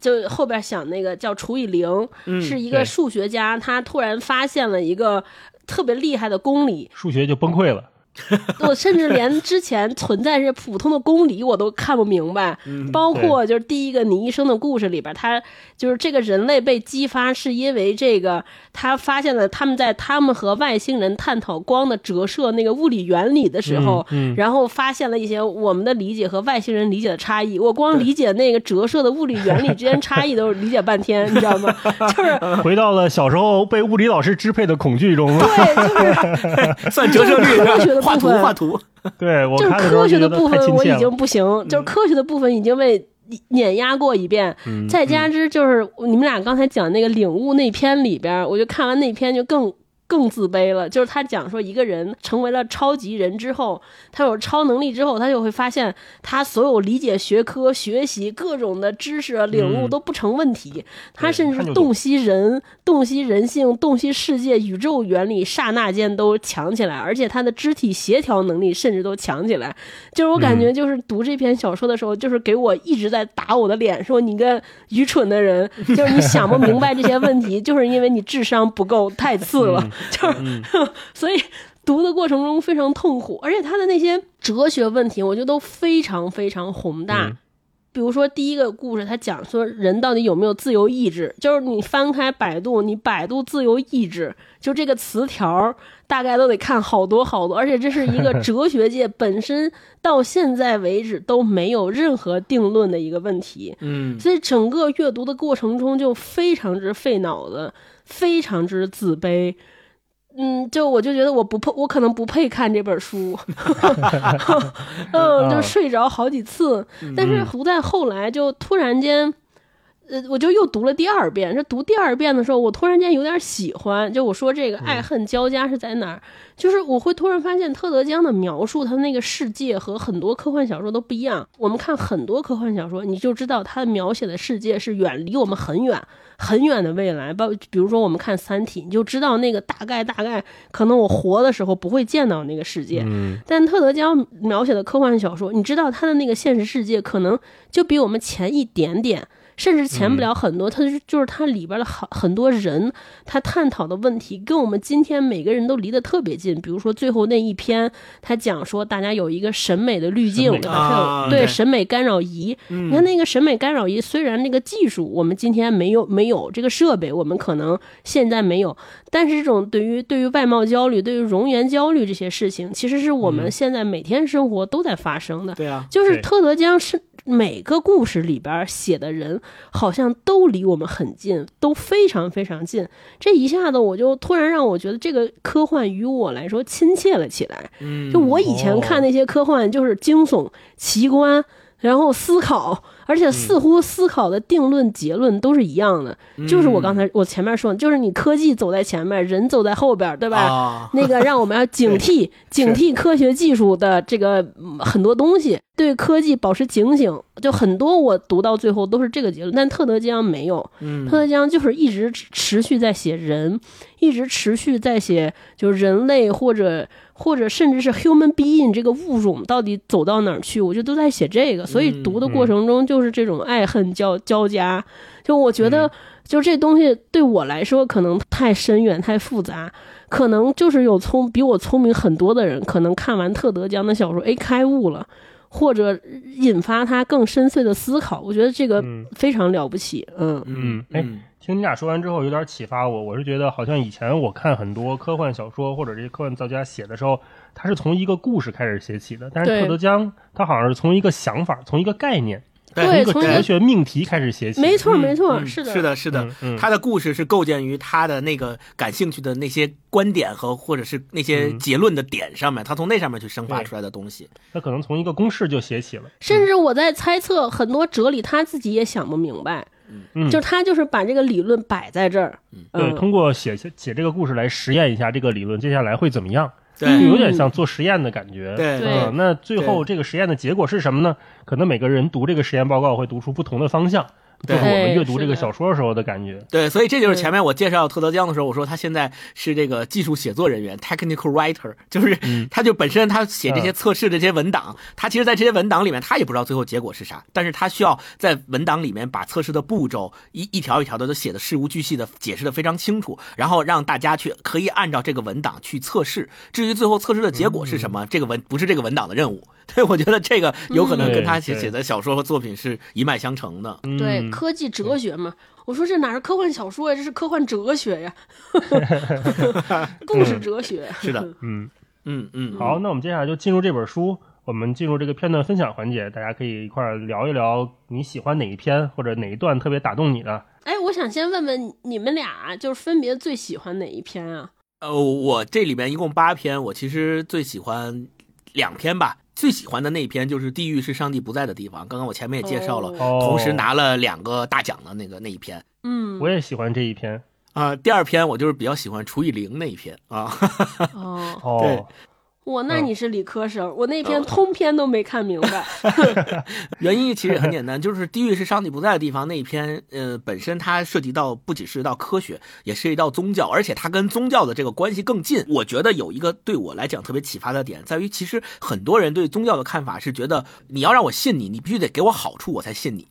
Speaker 3: 就后边想那个叫除以零，是一个数学家，他突然发现了一个特别厉害的公理，
Speaker 2: 数学就崩溃了。
Speaker 3: 我甚至连之前存在这普通的公理我都看不明白，包括就是第一个你一生的故事里边，他就是这个人类被激发是因为这个他发现了他们在他们和外星人探讨光的折射那个物理原理的时候，然后发现了一些我们的理解和外星人理解的差异。我光理解那个折射的物理原理之间差异都理解半天，你知道吗？就是
Speaker 2: 回到了小时候被物理老师支配的恐惧中。
Speaker 3: 对，就是
Speaker 4: 算折射率
Speaker 3: 的。
Speaker 4: 画图画图，
Speaker 2: 对，
Speaker 3: 就是科学的部分我已经不行，就是科学的部分已经被碾压过一遍。再加之就是你们俩刚才讲那个领悟那篇里边，我就看完那篇就更。更自卑了，就是他讲说，一个人成为了超级人之后，他有超能力之后，他就会发现他所有理解学科、学习各种的知识、领悟都不成问题。他甚至洞悉人、洞悉人性、洞悉世界、宇宙原理，刹那间都强起来，而且他的肢体协调能力甚至都强起来。就是我感觉，就是读这篇小说的时候，就是给我一直在打我的脸，说你个愚蠢的人，就是你想不明白这些问题，就是因为你智商不够，太次了。就是，所以读的过程中非常痛苦，而且他的那些哲学问题，我觉得都非常非常宏大。比如说第一个故事，他讲说人到底有没有自由意志，就是你翻开百度，你百度自由意志，就这个词条大概都得看好多好多，而且这是一个哲学界 本身到现在为止都没有任何定论的一个问题。
Speaker 4: 嗯，
Speaker 3: 所以整个阅读的过程中就非常之费脑子，非常之自卑。嗯，就我就觉得我不配，我可能不配看这本书，嗯，就睡着好几次。但是读在后来，就突然间，呃，我就又读了第二遍。这读第二遍的时候，我突然间有点喜欢。就我说这个爱恨交加是在哪儿？就是我会突然发现特德·江的描述，他那个世界和很多科幻小说都不一样。我们看很多科幻小说，你就知道他描写的世界是远离我们很远。很远的未来，包比如说我们看《三体》，你就知道那个大概大概可能我活的时候不会见到那个世界。
Speaker 2: 嗯，
Speaker 3: 但特德·江描写的科幻小说，你知道他的那个现实世界可能就比我们前一点点。甚至前不了很多，他就就是他里边的很很多人，他探讨的问题跟我们今天每个人都离得特别近。比如说最后那一篇，他讲说大家有一个审美的滤镜，对吧？对审美干扰仪。你看那个审美干扰仪，虽然那个技术我们今天没有没有这个设备，我们可能现在没有，但是这种对于对于外貌焦虑、对于容颜焦虑这些事情，其实是我们现在每天生活都在发生的。
Speaker 4: 对啊，
Speaker 3: 就是特德·江是。每个故事里边写的人好像都离我们很近，都非常非常近。这一下子我就突然让我觉得这个科幻与我来说亲切了起来。
Speaker 4: 嗯，
Speaker 3: 就我以前看那些科幻就是惊悚、奇观，然后思考。而且似乎思考的定论结论都是一样的，就是我刚才我前面说，就是你科技走在前面，人走在后边，对吧？那个让我们要警惕，警惕科学技术的这个很多东西，对科技保持警醒。就很多我读到最后都是这个结论，但特德·江没有，特德·江就是一直持续在写人，一直持续在写，就是人类或者。或者甚至是 human being 这个物种到底走到哪儿去，我就都在写这个，所以读的过程中就是这种爱恨交交加。就我觉得，就这东西对我来说可能太深远、太复杂，可能就是有聪比我聪明很多的人，可能看完特德·江的小说，哎，开悟了，或者引发他更深邃的思考。我觉得这个非常了不起。嗯
Speaker 2: 嗯，哎。听你俩说完之后，有点启发我。我是觉得，好像以前我看很多科幻小说或者这些科幻作家写的时候，他是从一个故事开始写起的。但是特德·江他好像是从一个想法，从一个概念，从哲学命题开始写起。
Speaker 3: 没错，没错，是
Speaker 4: 的，是的，是的。他的故事是构建于他的那个感兴趣的那些观点和或者是那些结论的点上面，他从那上面去生发出来的东西。
Speaker 2: 他可能从一个公式就写起了。
Speaker 3: 甚至我在猜测，很多哲理他自己也想不明白。
Speaker 2: 嗯，
Speaker 3: 就他就是把这个理论摆在这儿，
Speaker 2: 对，通过写写这个故事来实验一下这个理论接下来会怎么样，
Speaker 4: 对，
Speaker 2: 有点像做实验的感觉，
Speaker 4: 对，
Speaker 2: 那最后这个实验的结果是什么呢？可能每个人读这个实验报告会读出不同的方向。就是我们阅读这个小说时候的感觉。
Speaker 4: 对，所以这就是前面我介绍特德·江的时候，我说他现在是这个技术写作人员 （technical writer），就是他就本身他写这些测试的这些文档，他其实，在这些文档里面，他也不知道最后结果是啥，但是他需要在文档里面把测试的步骤一一条一条的都写的事无巨细的解释的非常清楚，然后让大家去可以按照这个文档去测试。至于最后测试的结果是什么，这个文不是这个文档的任务。对，我觉得这个有可能跟他写写的小说和作品是一脉相承的。
Speaker 3: 对，科技哲学嘛，我说这哪是科幻小说呀，这是科幻哲学呀，故事哲学。
Speaker 4: 是的，
Speaker 2: 嗯
Speaker 4: 嗯嗯。
Speaker 2: 好，那我们接下来就进入这本书，我们进入这个片段分享环节，大家可以一块儿聊一聊你喜欢哪一篇或者哪一段特别打动你的。
Speaker 3: 哎，我想先问问你们俩，就是分别最喜欢哪一篇啊？
Speaker 4: 呃，我这里面一共八篇，我其实最喜欢两篇吧。最喜欢的那一篇就是《地狱是上帝不在的地方》，刚刚我前面也介绍了，同时拿了两个大奖的那个那一篇。
Speaker 3: 嗯，
Speaker 2: 我也喜欢这一篇
Speaker 4: 啊。第二篇我就是比较喜欢除以零那一篇啊。
Speaker 3: 哦，
Speaker 4: 对。
Speaker 3: 我那你是理科生，我那篇通篇都没看明白。
Speaker 4: 原因其实很简单，就是地狱是上帝不在的地方那一篇，呃，本身它涉及到不仅涉及到科学，也涉及到宗教，而且它跟宗教的这个关系更近。我觉得有一个对我来讲特别启发的点，在于其实很多人对宗教的看法是觉得，你要让我信你，你必须得给我好处，我才信你。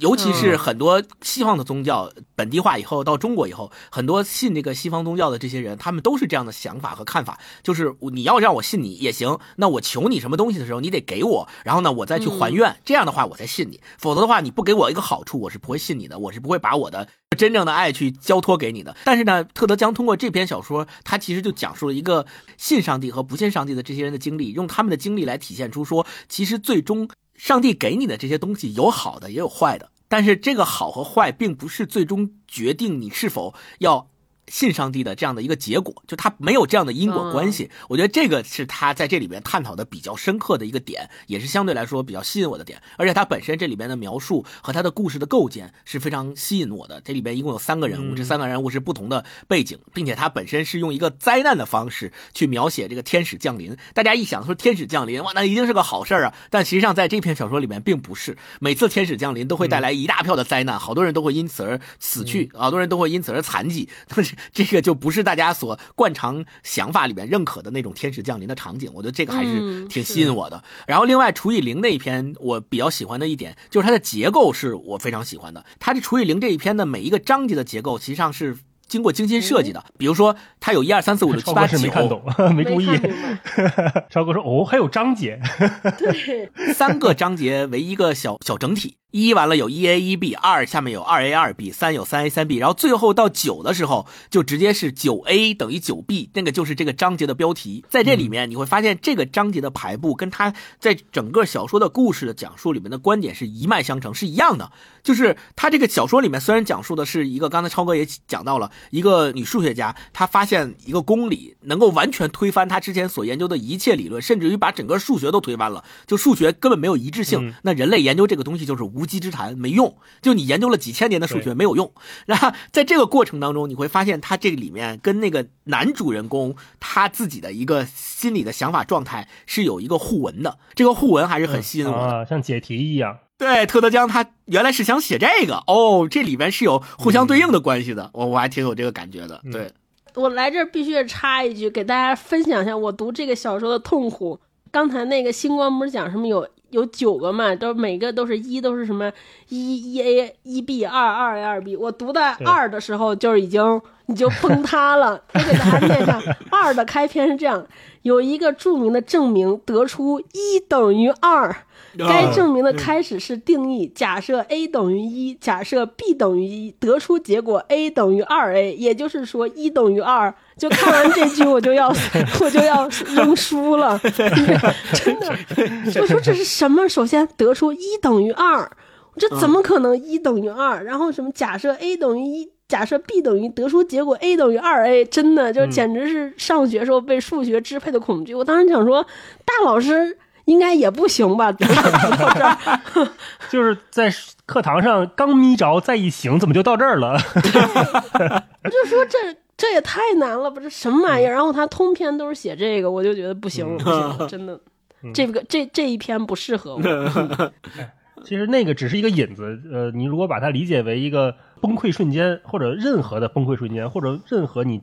Speaker 4: 尤其是很多西方的宗教本地化以后，到中国以后，很多信这个西方宗教的这些人，他们都是这样的想法和看法，就是你要让。让我信你也行。那我求你什么东西的时候，你得给我，然后呢，我再去还愿。这样的话，我才信你。否则的话，你不给我一个好处，我是不会信你的。我是不会把我的真正的爱去交托给你的。但是呢，特德·将通过这篇小说，他其实就讲述了一个信上帝和不信上帝的这些人的经历，用他们的经历来体现出说，其实最终上帝给你的这些东西有好的，也有坏的。但是这个好和坏，并不是最终决定你是否要。信上帝的这样的一个结果，就他没有这样的因果关系。我觉得这个是他在这里边探讨的比较深刻的一个点，也是相对来说比较吸引我的点。而且他本身这里边的描述和他的故事的构建是非常吸引我的。这里边一共有三个人物，这三个人物是不同的背景，并且他本身是用一个灾难的方式去描写这个天使降临。大家一想说天使降临，哇，那一定是个好事啊！但实际上在这篇小说里面并不是，每次天使降临都会带来一大票的灾难，好多人都会因此而死去，好多人都会因此而残疾。这个就不是大家所惯常想法里面认可的那种天使降临的场景，我觉得这个还是挺吸引我的。然后另外除以零那一篇，我比较喜欢的一点就是它的结构是我非常喜欢的。它这除以零这一篇的每一个章节的结构，实际上是。经过精心设计的，比如说它有一二三四五六 七八九，
Speaker 2: 没看懂，没注意。超哥说：“哦，还有章节，
Speaker 3: 对，
Speaker 4: 三个章节为一个小小整体。一完了有一 A 一 B，二下面有二 A 二 B，三有三 A 三 B，然后最后到九的时候就直接是九 A 等于九 B，那个就是这个章节的标题。在这里面你会发现，这个章节的排布跟他在整个小说的故事的讲述里面的观点是一脉相承，是一样的。就是他这个小说里面虽然讲述的是一个，刚才超哥也讲到了。”一个女数学家，她发现一个公理能够完全推翻她之前所研究的一切理论，甚至于把整个数学都推翻了。就数学根本没有一致性，那人类研究这个东西就是无稽之谈，没用。就你研究了几千年的数学没有用。然后在这个过程当中，你会发现他这个里面跟那个男主人公他自己的一个心理的想法状态是有一个互文的。这个互文还是很吸引我的，
Speaker 2: 像解题一样。
Speaker 4: 对，特德·江他原来是想写这个哦，这里边是有互相对应的关系的，我我还挺有这个感觉的。对，
Speaker 3: 我来这儿必须插一句，给大家分享一下我读这个小说的痛苦。刚才那个星光不是讲什么有有九个嘛，都每个都是一，都是什么一一 A 一 B 二二 A 二 B。我读到二的时候就已经你就崩塌了。我给大家念一下，二的开篇是这样：有一个著名的证明得出一等于二。该证明的开始是定义，假设 a 等于一，假设 b 等于一，得出结果 a 等于二 a，也就是说一等于二。就看完这句，我就要 我就要扔书了，真的。我说这是什么？首先得出一等于二，这怎么可能一等于二？然后什么假设 a 等于一，假设 b 等于，得出结果 a 等于二 a，真的就简直是上学时候被数学支配的恐惧。我当时想说，大老师。应该也不行吧？
Speaker 2: 就是在课堂上刚眯着，再一醒，怎么就到这儿了？
Speaker 3: 我 就说这这也太难了，不是什么玩意儿？然后他通篇都是写这个，我就觉得不行，不行，真的，这个这这一篇不适合我。
Speaker 2: 其实那个只是一个引子，呃，你如果把它理解为一个崩溃瞬间，或者任何的崩溃瞬间，或者任何你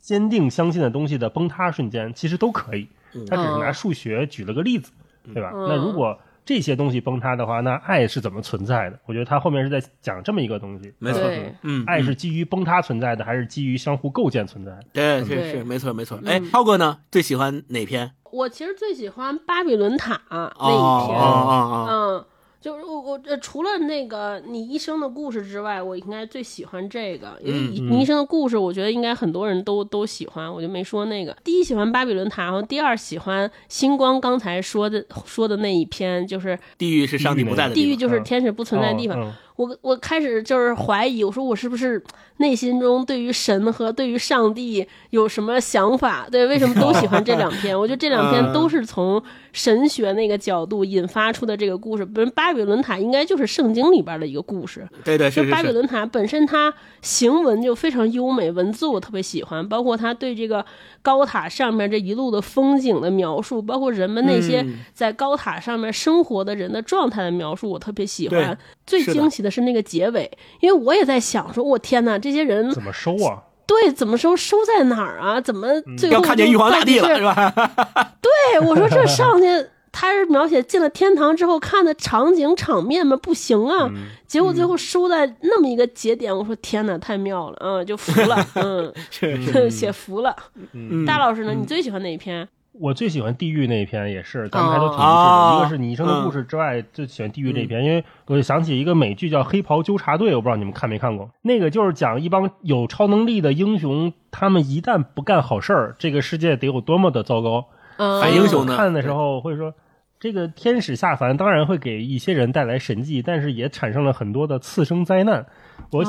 Speaker 2: 坚定相信的东西的崩塌瞬间，其实都可以。他只是拿数学举了个例子。对吧？那如果这些东西崩塌的话，那爱是怎么存在的？我觉得他后面是在讲这么一个东西。
Speaker 4: 没错，嗯，
Speaker 2: 爱是基于崩塌存在的，还是基于相互构建存在的？
Speaker 4: 对，是是，没错没错。哎，涛哥呢？最喜欢哪篇？
Speaker 3: 我其实最喜欢巴比伦塔那一篇。嗯。就是我我呃，除了那个你一生的故事之外，我应该最喜欢这个，因为你一生的故事，我觉得应该很多人都都喜欢，我就没说那个。第一喜欢巴比伦塔，然后第二喜欢星光刚才说的说的那一篇，就是
Speaker 4: 地狱是上帝不在的
Speaker 3: 地狱，就是天使不存在的地方。我我开始就是怀疑，我说我是不是内心中对于神和对于上帝有什么想法？对，为什么都喜欢这两 篇？我觉得这两篇都是从神学那个角度引发出的这个故事。本巴比伦塔应该就是圣经里边的一个故事。
Speaker 4: 对对是。
Speaker 3: 巴比伦塔本身它行文就非常优美，文字我特别喜欢，包括他对这个高塔上面这一路的风景的描述，包括人们那些在高塔上面生活的人的状态的描述，我特别喜欢。最惊喜的是那个结尾，因为我也在想，说我天哪，这些人
Speaker 2: 怎么收啊？
Speaker 3: 对，怎么收？收在哪儿啊？怎么最后
Speaker 4: 要看见玉皇大帝了是吧？
Speaker 3: 对，我说这上去，他是描写进了天堂之后看的场景场面吗？不行啊！结果最后收在那么一个节点，我说天哪，太妙了，嗯，就服了，嗯，写服了。大老师呢？你最喜欢哪一篇？
Speaker 2: 我最喜欢地狱那一篇，也是咱们还都挺一致的。一个是你一生的故事之外，最喜欢地狱这一篇，因为我就想起一个美剧叫《黑袍纠察队》，我不知道你们看没看过。那个就是讲一帮有超能力的英雄，他们一旦不干好事儿，这个世界得有多么的糟糕。
Speaker 4: 反英雄呢？
Speaker 2: 看的时候会说，这个天使下凡当然会给一些人带来神迹，但是也产生了很多的次生灾难。我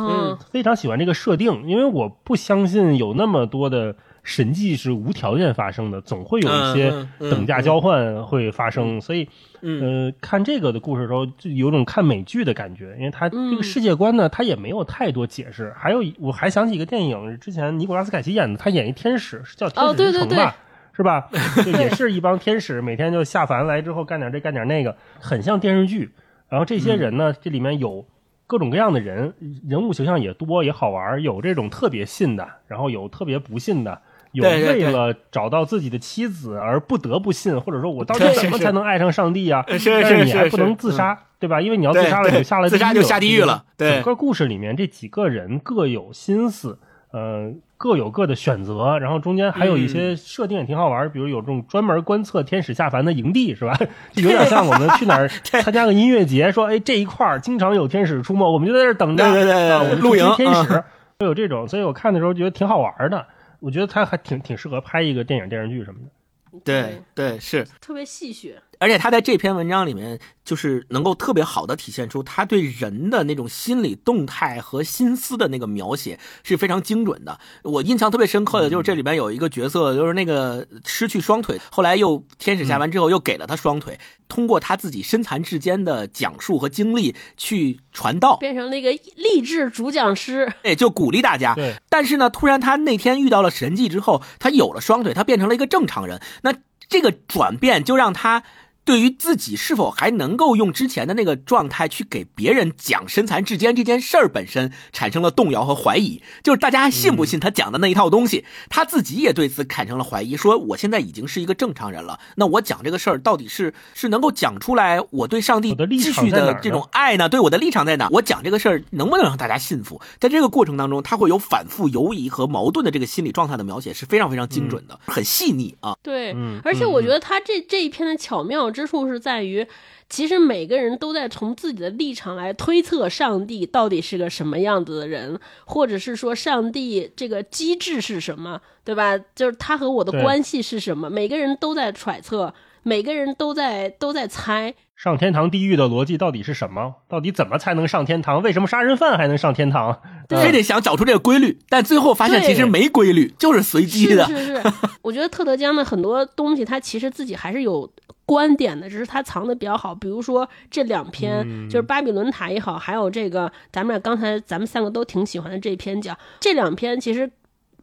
Speaker 2: 非常喜欢这个设定，因为我不相信有那么多的。神迹是无条件发生的，总会有一些等价交换会发生，所以，呃，看这个的故事的时候，就有种看美剧的感觉，因为它这个世界观呢，它也没有太多解释。还有，我还想起一个电影，之前尼古拉斯凯奇演的，他演一天使，是叫《天使之城》吧，是吧？就也是一帮天使，每天就下凡来之后干点这干点那个，很像电视剧。然后这些人呢，这里面有。各种各样的人，人物形象也多，也好玩。有这种特别信的，然后有特别不信的，有为了找到自己的妻子而不得不信，或者说我到底怎么才能爱上上帝啊？
Speaker 4: 是是是，
Speaker 2: 你还不能自杀，对吧？因为你要自杀了，
Speaker 4: 你
Speaker 2: 下了
Speaker 4: 自杀就下地狱了。
Speaker 2: 整个故事里面这几个人各有心思，呃。各有各的选择，然后中间还有一些设定也挺好玩，比如有这种专门观测天使下凡的营地，是吧？有点像我们去哪儿参加个音乐节，说哎这一块儿经常有天使出没，我们就在这等着，
Speaker 4: 对对对，
Speaker 2: 我们
Speaker 4: 露营
Speaker 2: 天使，会有这种，所以我看的时候觉得挺好玩的，我觉得他还挺挺适合拍一个电影电视剧什么的。
Speaker 4: 对对是，
Speaker 3: 特别戏谑。
Speaker 4: 而且他在这篇文章里面，就是能够特别好的体现出他对人的那种心理动态和心思的那个描写是非常精准的。我印象特别深刻的就是这里边有一个角色，就是那个失去双腿，后来又天使下完之后又给了他双腿，通过他自己身残志坚的讲述和经历去传道，
Speaker 3: 变成了一个励志主讲师，
Speaker 4: 哎，就鼓励大家。
Speaker 2: 对。
Speaker 4: 但是呢，突然他那天遇到了神迹之后，他有了双腿，他变成了一个正常人。那这个转变就让他。对于自己是否还能够用之前的那个状态去给别人讲身残志坚这件事儿本身产生了动摇和怀疑，就是大家信不信他讲的那一套东西，他自己也对此产生了怀疑，说我现在已经是一个正常人了，那我讲这个事儿到底是是能够讲出来我对上帝继续的这种爱呢？对我的立场在哪？我讲这个事儿能不能让大家信服？在这个过程当中，他会有反复犹疑和矛盾的这个心理状态的描写是非常非常精准的，很细腻啊。
Speaker 3: 对，而且我觉得他这这一篇的巧妙。之处是在于，其实每个人都在从自己的立场来推测上帝到底是个什么样子的人，或者是说上帝这个机制是什么，对吧？就是他和我的关系是什么？每个人都在揣测，每个人都在都在猜
Speaker 2: 上天堂地狱的逻辑到底是什么？到底怎么才能上天堂？为什么杀人犯还能上天堂？
Speaker 4: 非得想找出这个规律，但最后发现其实没规律，就是随机的。
Speaker 3: 是是是，我觉得特德江的很多东西，他其实自己还是有。观点的，只是他藏的比较好。比如说这两篇，就是巴比伦塔也好，还有这个咱们俩刚才咱们三个都挺喜欢的这篇讲，这两篇其实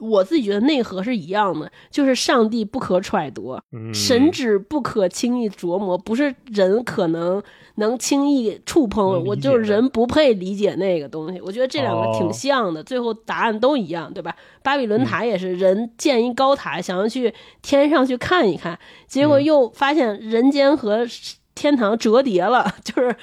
Speaker 3: 我自己觉得内核是一样的，就是上帝不可揣度，神旨不可轻易琢磨，不是人可能。能轻易触碰，我就是人不配理解那个东西。我觉得这两个挺像的，最后答案都一样，对吧？巴比伦塔也是人建一高塔，想要去天上去看一看，结果又发现人间和天堂折叠了，就是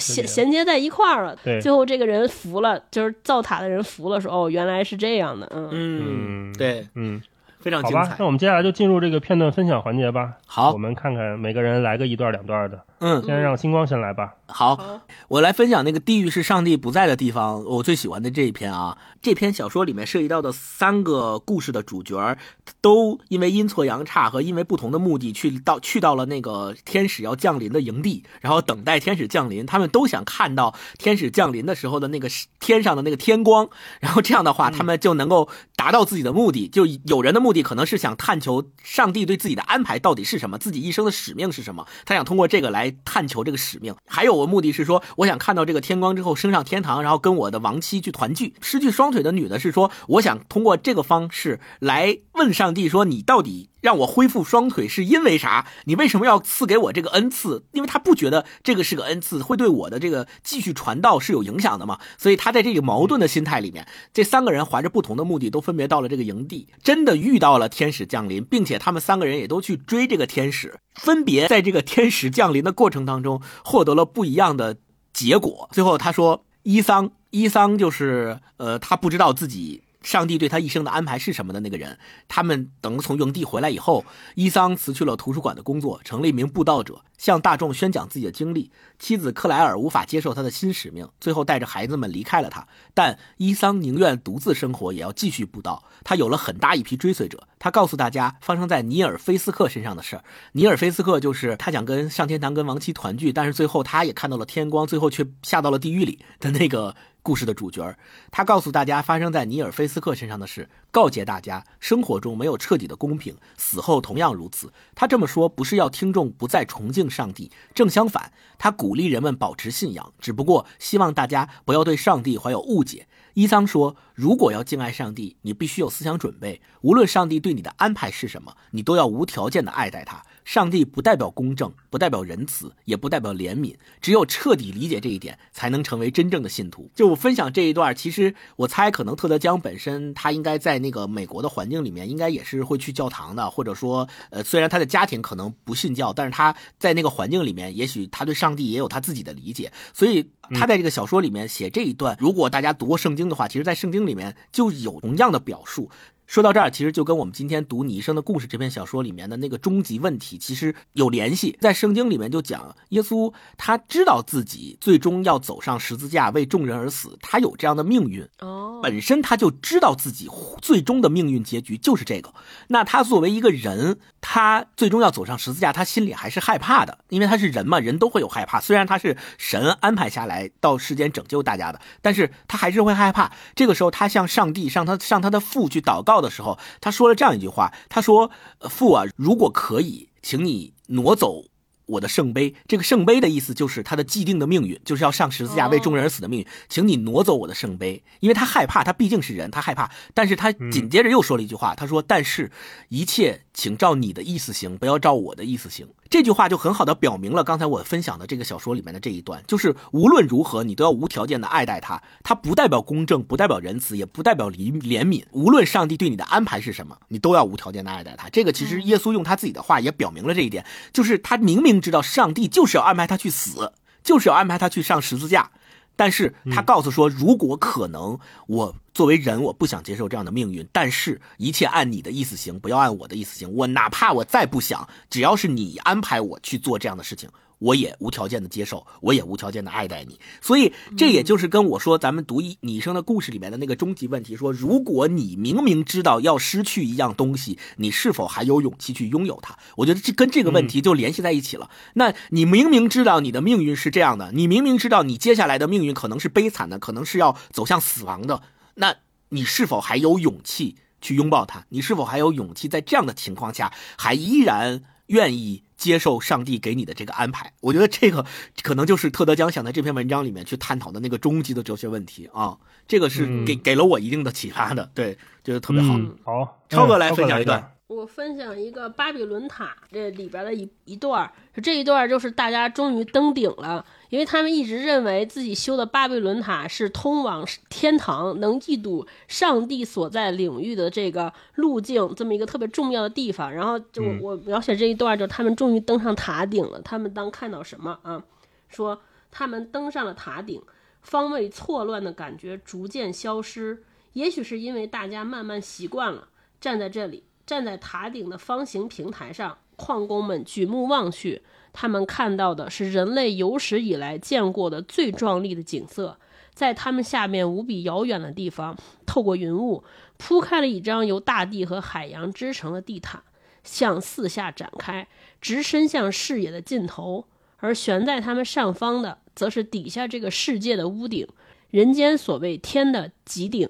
Speaker 3: 衔 衔接在一块儿了。最后这个人服了，就是造塔的人服了，说：“哦，原来是这样的。”
Speaker 4: 嗯嗯，对，
Speaker 2: 嗯。
Speaker 4: 非常
Speaker 2: 精彩，那我们接下来就进入这个片段分享环节吧。
Speaker 4: 好，
Speaker 2: 我们看看每个人来个一段两段的。
Speaker 4: 嗯，
Speaker 2: 先让星光先来吧。
Speaker 4: 好，我来分享那个地狱是上帝不在的地方，我最喜欢的这一篇啊。这篇小说里面涉及到的三个故事的主角，都因为阴错阳差和因为不同的目的去到去到了那个天使要降临的营地，然后等待天使降临。他们都想看到天使降临的时候的那个天上的那个天光，然后这样的话，他们就能够达到自己的目的。就有人的目的可能是想探求上帝对自己的安排到底是什么，自己一生的使命是什么，他想通过这个来探求这个使命。还有我目的是说，我想看到这个天光之后升上天堂，然后跟我的亡妻去团聚。失去双腿的女的是说，我想通过这个方式来问上帝说，你到底让我恢复双腿是因为啥？你为什么要赐给我这个恩赐？因为他不觉得这个是个恩赐，会对我的这个继续传道是有影响的嘛？所以他在这个矛盾的心态里面，这三个人怀着不同的目的，都分别到了这个营地，真的遇到了天使降临，并且他们三个人也都去追这个天使，分别在这个天使降临的过程当中获得了不一样的结果。最后他说，伊桑。伊桑就是，呃，他不知道自己上帝对他一生的安排是什么的那个人。他们等从营地回来以后，伊桑辞去了图书馆的工作，成了一名布道者，向大众宣讲自己的经历。妻子克莱尔无法接受他的新使命，最后带着孩子们离开了他。但伊桑宁愿独自生活，也要继续布道。他有了很大一批追随者。他告诉大家发生在尼尔菲斯克身上的事儿。尼尔菲斯克就是他想跟上天堂、跟亡妻团聚，但是最后他也看到了天光，最后却下到了地狱里的那个。故事的主角，他告诉大家发生在尼尔菲斯克身上的事，告诫大家生活中没有彻底的公平，死后同样如此。他这么说不是要听众不再崇敬上帝，正相反，他鼓励人们保持信仰，只不过希望大家不要对上帝怀有误解。伊桑说：“如果要敬爱上帝，你必须有思想准备，无论上帝对你的安排是什么，你都要无条件的爱戴他。”上帝不代表公正，不代表仁慈，也不代表怜悯。只有彻底理解这一点，才能成为真正的信徒。就我分享这一段，其实我猜，可能特德江本身他应该在那个美国的环境里面，应该也是会去教堂的，或者说，呃，虽然他的家庭可能不信教，但是他在那个环境里面，也许他对上帝也有他自己的理解。所以他在这个小说里面写这一段，如果大家读过圣经的话，其实，在圣经里面就有同样的表述。说到这儿，其实就跟我们今天读《你一生的故事》这篇小说里面的那个终极问题其实有联系。在圣经里面就讲，耶稣他知道自己最终要走上十字架为众人而死，他有这样的命运。
Speaker 3: 哦，
Speaker 4: 本身他就知道自己最终的命运结局就是这个。那他作为一个人，他最终要走上十字架，他心里还是害怕的，因为他是人嘛，人都会有害怕。虽然他是神安排下来到世间拯救大家的，但是他还是会害怕。这个时候，他向上帝、向他、向他的父去祷告。的时候，他说了这样一句话：“他说，父啊，如果可以，请你挪走我的圣杯。这个圣杯的意思就是他的既定的命运，就是要上十字架为众人而死的命运。请你挪走我的圣杯，因为他害怕，他毕竟是人，他害怕。但是他紧接着又说了一句话：他说，但是一切。”请照你的意思行，不要照我的意思行。这句话就很好的表明了刚才我分享的这个小说里面的这一段，就是无论如何，你都要无条件的爱戴他。他不代表公正，不代表仁慈，也不代表怜怜悯。无论上帝对你的安排是什么，你都要无条件的爱戴他。这个其实耶稣用他自己的话也表明了这一点，就是他明明知道上帝就是要安排他去死，就是要安排他去上十字架。但是他告诉说，如果可能，我作为人，我不想接受这样的命运。但是，一切按你的意思行，不要按我的意思行。我哪怕我再不想，只要是你安排我去做这样的事情。我也无条件的接受，我也无条件的爱戴你，所以这也就是跟我说咱们读一你生的故事里面的那个终极问题：说如果你明明知道要失去一样东西，你是否还有勇气去拥有它？我觉得这跟这个问题就联系在一起了。那你明明知道你的命运是这样的，你明明知道你接下来的命运可能是悲惨的，可能是要走向死亡的，那你是否还有勇气去拥抱它？你是否还有勇气在这样的情况下还依然愿意？接受上帝给你的这个安排，我觉得这个可能就是特德江想在这篇文章里面去探讨的那个终极的哲学问题啊，这个是给给了我一定的启发的，对，觉得特别好。
Speaker 2: 好，
Speaker 4: 超哥来分享一段。
Speaker 3: 我分享一个巴比伦塔这里边的一一段，这一段就是大家终于登顶了。因为他们一直认为自己修的巴比伦塔是通往天堂、能一睹上帝所在领域的这个路径，这么一个特别重要的地方。然后就我描写这一段，就是他们终于登上塔顶了。他们当看到什么啊？说他们登上了塔顶，方位错乱的感觉逐渐消失。也许是因为大家慢慢习惯了站在这里，站在塔顶的方形平台上，矿工们举目望去。他们看到的是人类有史以来见过的最壮丽的景色，在他们下面无比遥远的地方，透过云雾铺开了一张由大地和海洋织成的地毯，向四下展开，直伸向视野的尽头。而悬在他们上方的，则是底下这个世界的屋顶，人间所谓天的极顶。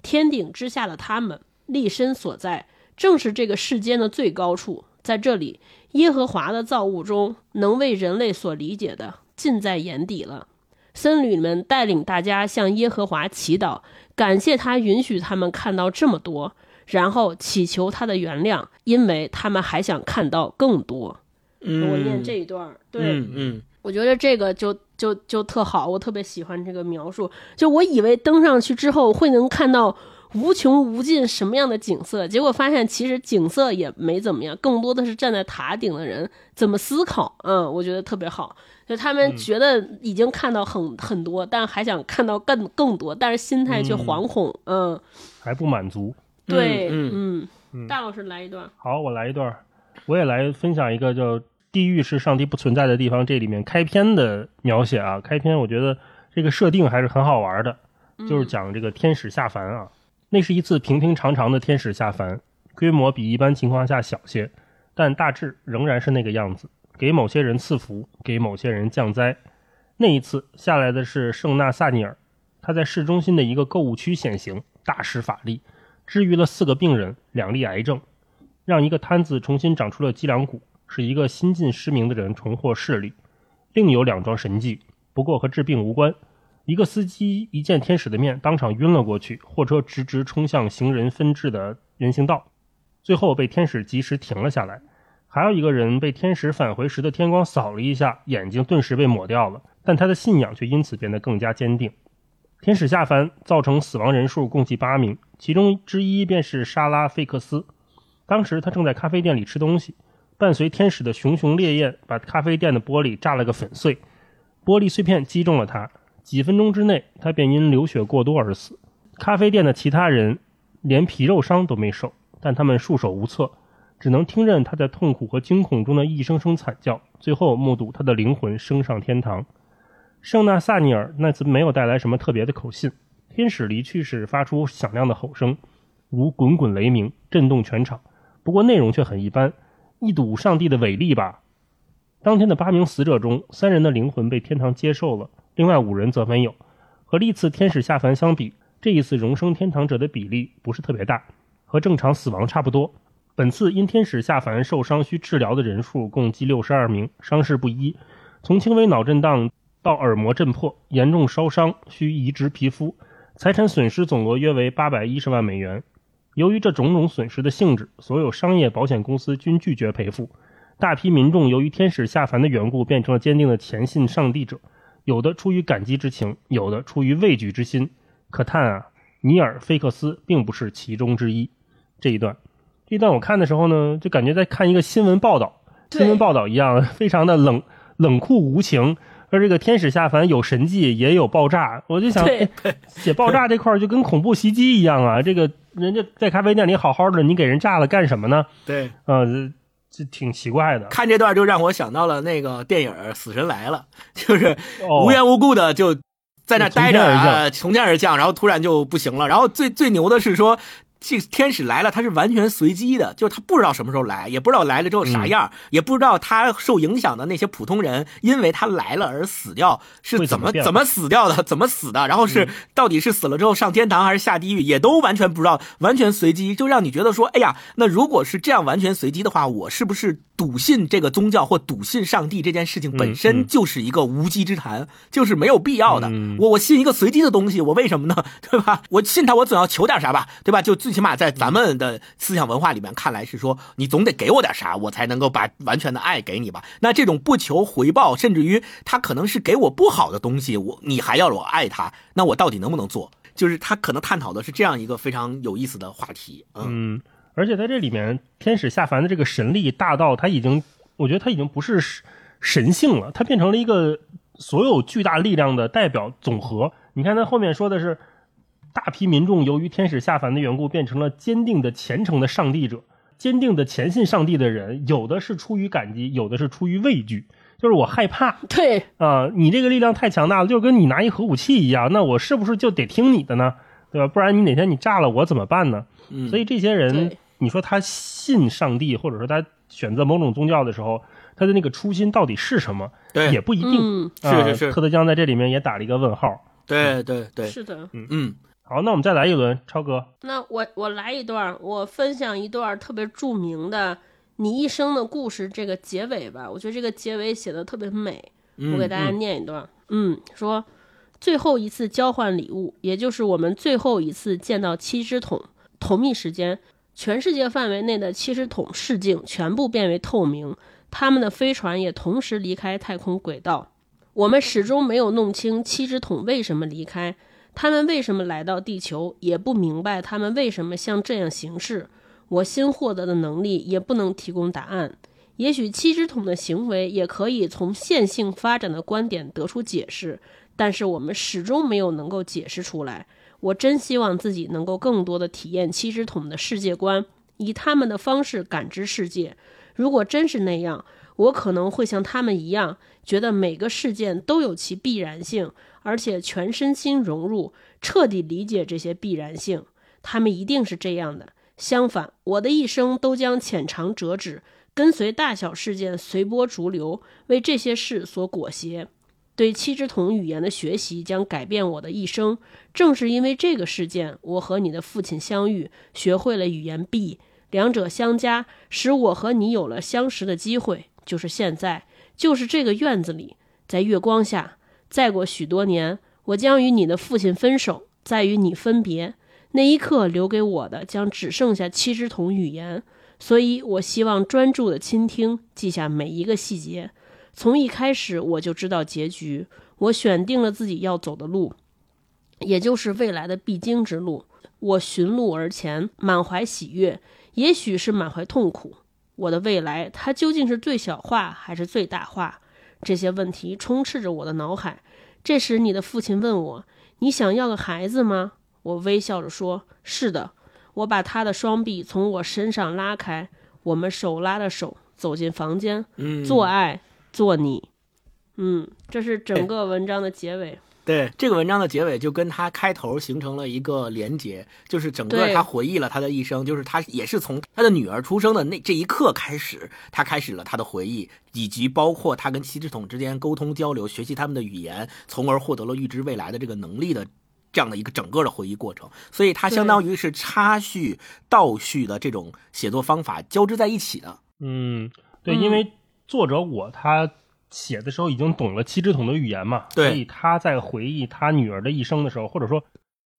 Speaker 3: 天顶之下的他们立身所在，正是这个世间的最高处，在这里。耶和华的造物中，能为人类所理解的尽在眼底了。僧侣们带领大家向耶和华祈祷，感谢他允许他们看到这么多，然后祈求他的原谅，因为他们还想看到更多。嗯我念这一段，对，
Speaker 4: 嗯，
Speaker 3: 我觉得这个就就就特好，我特别喜欢这个描述。就我以为登上去之后会能看到。无穷无尽什么样的景色？结果发现其实景色也没怎么样，更多的是站在塔顶的人怎么思考。嗯，我觉得特别好。就他们觉得已经看到很很多，但还想看到更更多，但是心态却惶恐，嗯，
Speaker 2: 还不满足。
Speaker 3: 对，嗯嗯，大老师来一段。
Speaker 2: 好，我来一段，我也来分享一个叫《地狱是上帝不存在的地方》这里面开篇的描写啊。开篇我觉得这个设定还是很好玩的，就是讲这个天使下凡啊。那是一次平平常常的天使下凡，规模比一般情况下小些，但大致仍然是那个样子，给某些人赐福，给某些人降灾。那一次下来的是圣纳萨尼尔，他在市中心的一个购物区显形，大施法力，治愈了四个病人，两例癌症，让一个摊子重新长出了脊梁骨，使一个新近失明的人重获视力。另有两桩神迹，不过和治病无关。一个司机一见天使的面，当场晕了过去，货车直直冲向行人分治的人行道，最后被天使及时停了下来。还有一个人被天使返回时的天光扫了一下，眼睛顿时被抹掉了，但他的信仰却因此变得更加坚定。天使下凡造成死亡人数共计八名，其中之一便是莎拉·费克斯。当时他正在咖啡店里吃东西，伴随天使的熊熊烈焰，把咖啡店的玻璃炸了个粉碎，玻璃碎片击中了他。几分钟之内，他便因流血过多而死。咖啡店的其他人连皮肉伤都没受，但他们束手无策，只能听任他在痛苦和惊恐中的一声声惨叫，最后目睹他的灵魂升上天堂。圣纳萨尼尔那次没有带来什么特别的口信。天使离去时发出响亮的吼声，如滚滚雷鸣，震动全场。不过内容却很一般，一睹上帝的伟力吧。当天的八名死者中，三人的灵魂被天堂接受了。另外五人则没有，和历次天使下凡相比，这一次荣升天堂者的比例不是特别大，和正常死亡差不多。本次因天使下凡受伤需治疗的人数共计六十二名，伤势不一，从轻微脑震荡到耳膜震破，严重烧伤需移植皮肤，财产损失总额约为八百一十万美元。由于这种种损失的性质，所有商业保险公司均拒绝赔付。大批民众由于天使下凡的缘故，变成了坚定的虔信上帝者。有的出于感激之情，有的出于畏惧之心。可叹啊，尼尔·菲克斯并不是其中之一。这一段，这一段我看的时候呢，就感觉在看一个新闻报道，新闻报道一样，非常的冷冷酷无情。而这个天使下凡有神迹，也有爆炸。我就想，写爆炸这块就跟恐怖袭击一样啊！这个人家在咖啡店里好好的，你给人炸了干什么呢？
Speaker 4: 对，
Speaker 2: 呃。这挺奇怪的，
Speaker 4: 看这段就让我想到了那个电影《死神来了》，就是无缘无故的就在那待着，从天而降，然后突然就不行了。然后最最牛的是说。这天使来了，他是完全随机的，就是他不知道什么时候来，也不知道来了之后啥样，也不知道他受影响的那些普通人，因为他来了而死掉是怎么怎么死掉的，怎么死的，然后是到底是死了之后上天堂还是下地狱，也都完全不知道，完全随机，就让你觉得说，哎呀，那如果是这样完全随机的话，我是不是笃信这个宗教或笃信上帝这件事情本身就是一个无稽之谈，就是没有必要的。我我信一个随机的东西，我为什么呢？对吧？我信他，我总要求点啥吧？对吧？就最。起码在咱们的思想文化里面看来是说，你总得给我点啥，我才能够把完全的爱给你吧。那这种不求回报，甚至于他可能是给我不好的东西，我你还要我爱他，那我到底能不能做？就是他可能探讨的是这样一个非常有意思的话题。
Speaker 2: 嗯，而且在这里面，天使下凡的这个神力大到他已经，我觉得他已经不是神性了，他变成了一个所有巨大力量的代表总和。你看他后面说的是。大批民众由于天使下凡的缘故，变成了坚定的虔诚的上帝者，坚定的虔信上帝的人，有的是出于感激，有的是出于畏惧，就是我害怕。
Speaker 3: 对
Speaker 2: 啊，你这个力量太强大了，就跟你拿一核武器一样，那我是不是就得听你的呢？对吧？不然你哪天你炸了我怎么办呢？所以这些人，你说他信上帝，或者说他选择某种宗教的时候，他的那个初心到底是什么？对也不一定。
Speaker 4: 是是是，
Speaker 2: 特德江在这里面也打了一个问号。
Speaker 4: 对对对，
Speaker 3: 是的，
Speaker 4: 嗯嗯。
Speaker 2: 好，那我们再来一轮，超哥。
Speaker 3: 那我我来一段，我分享一段特别著名的《你一生的故事》这个结尾吧。我觉得这个结尾写的特别美，我给大家念一段。嗯，说最后一次交换礼物，也就是我们最后一次见到七只桶。同一时间，全世界范围内的七只桶视镜全部变为透明，他们的飞船也同时离开太空轨道。我们始终没有弄清七只桶为什么离开。他们为什么来到地球？也不明白他们为什么像这样行事。我新获得的能力也不能提供答案，也许七只桶的行为也可以从线性发展的观点得出解释，但是我们始终没有能够解释出来。我真希望自己能够更多的体验七只桶的世界观，以他们的方式感知世界。如果真是那样，我可能会像他们一样，觉得每个事件都有其必然性，而且全身心融入，彻底理解这些必然性。他们一定是这样的。相反，我的一生都将浅尝辄止，跟随大小事件随波逐流，为这些事所裹挟。对七只桶语言的学习将改变我的一生。正是因为这个事件，我和你的父亲相遇，学会了语言 B。两者相加，使我和你有了相识的机会。就是现在，就是这个院子里，在月光下。再过许多年，我将与你的父亲分手，再与你分别。那一刻，留给我的将只剩下七只桶语言。所以我希望专注的倾听，记下每一个细节。从一开始，我就知道结局。我选定了自己要走的路，也就是未来的必经之路。我寻路而前，满怀喜悦。也许是满怀痛苦，我的未来它究竟是最小化还是最大化？这些问题充斥着我的脑海。这时，你的父亲问我：“你想要个孩子吗？”我微笑着说：“是的。”我把他的双臂从我身上拉开，我们手拉着手走进房间，做爱，做你。嗯，这是整个文章的结尾。
Speaker 4: 对这个文章的结尾，就跟他开头形成了一个连结，就是整个他回忆了他的一生，就是他也是从他的女儿出生的那这一刻开始，他开始了他的回忆，以及包括他跟七只桶之间沟通交流、学习他们的语言，从而获得了预知未来的这个能力的这样的一个整个的回忆过程。所以，他相当于是插叙、倒叙的这种写作方法交织在一起的。
Speaker 2: 嗯，对，因为作者我他。写的时候已经懂了七只桶的语言嘛，
Speaker 4: 所
Speaker 2: 以他在回忆他女儿的一生的时候，或者说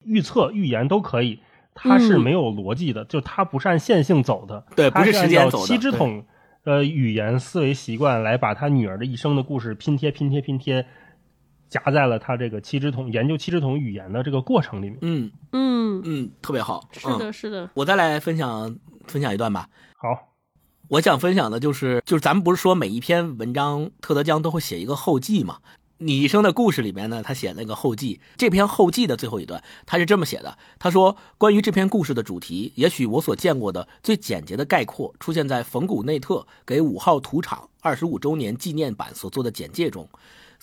Speaker 2: 预测、预言都可以，他是没有逻辑的，就他不是按线性走的，
Speaker 4: 对，不是时间走
Speaker 2: 的。七只桶呃语言思维习惯来把他女儿的一生的故事拼贴、拼贴、拼贴，夹在了他这个七只桶研究七只桶语言的这个过程里面。
Speaker 4: 嗯
Speaker 3: 嗯
Speaker 4: 嗯，特别好。
Speaker 3: 是的，是的。
Speaker 4: 我再来分享分享一段吧。
Speaker 2: 好。
Speaker 4: 我想分享的就是，就是咱们不是说每一篇文章特德江都会写一个后记嘛？你一生的故事里面呢，他写那个后记。这篇后记的最后一段，他是这么写的：他说，关于这篇故事的主题，也许我所见过的最简洁的概括，出现在冯古内特给五号土场二十五周年纪念版所做的简介中。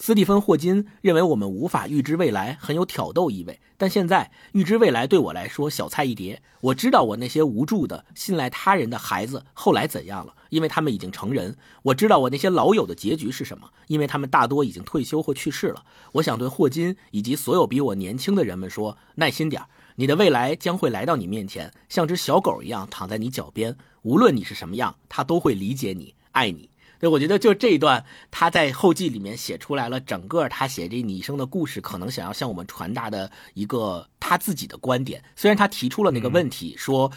Speaker 4: 斯蒂芬·霍金认为我们无法预知未来，很有挑逗意味。但现在预知未来对我来说小菜一碟。我知道我那些无助的、信赖他人的孩子后来怎样了，因为他们已经成人。我知道我那些老友的结局是什么，因为他们大多已经退休或去世了。我想对霍金以及所有比我年轻的人们说：耐心点儿你的未来将会来到你面前，像只小狗一样躺在你脚边。无论你是什么样，他都会理解你、爱你。对，我觉得就这一段，他在后记里面写出来了整个他写这你一生的故事，可能想要向我们传达的一个他自己的观点。虽然他提出了那个问题，说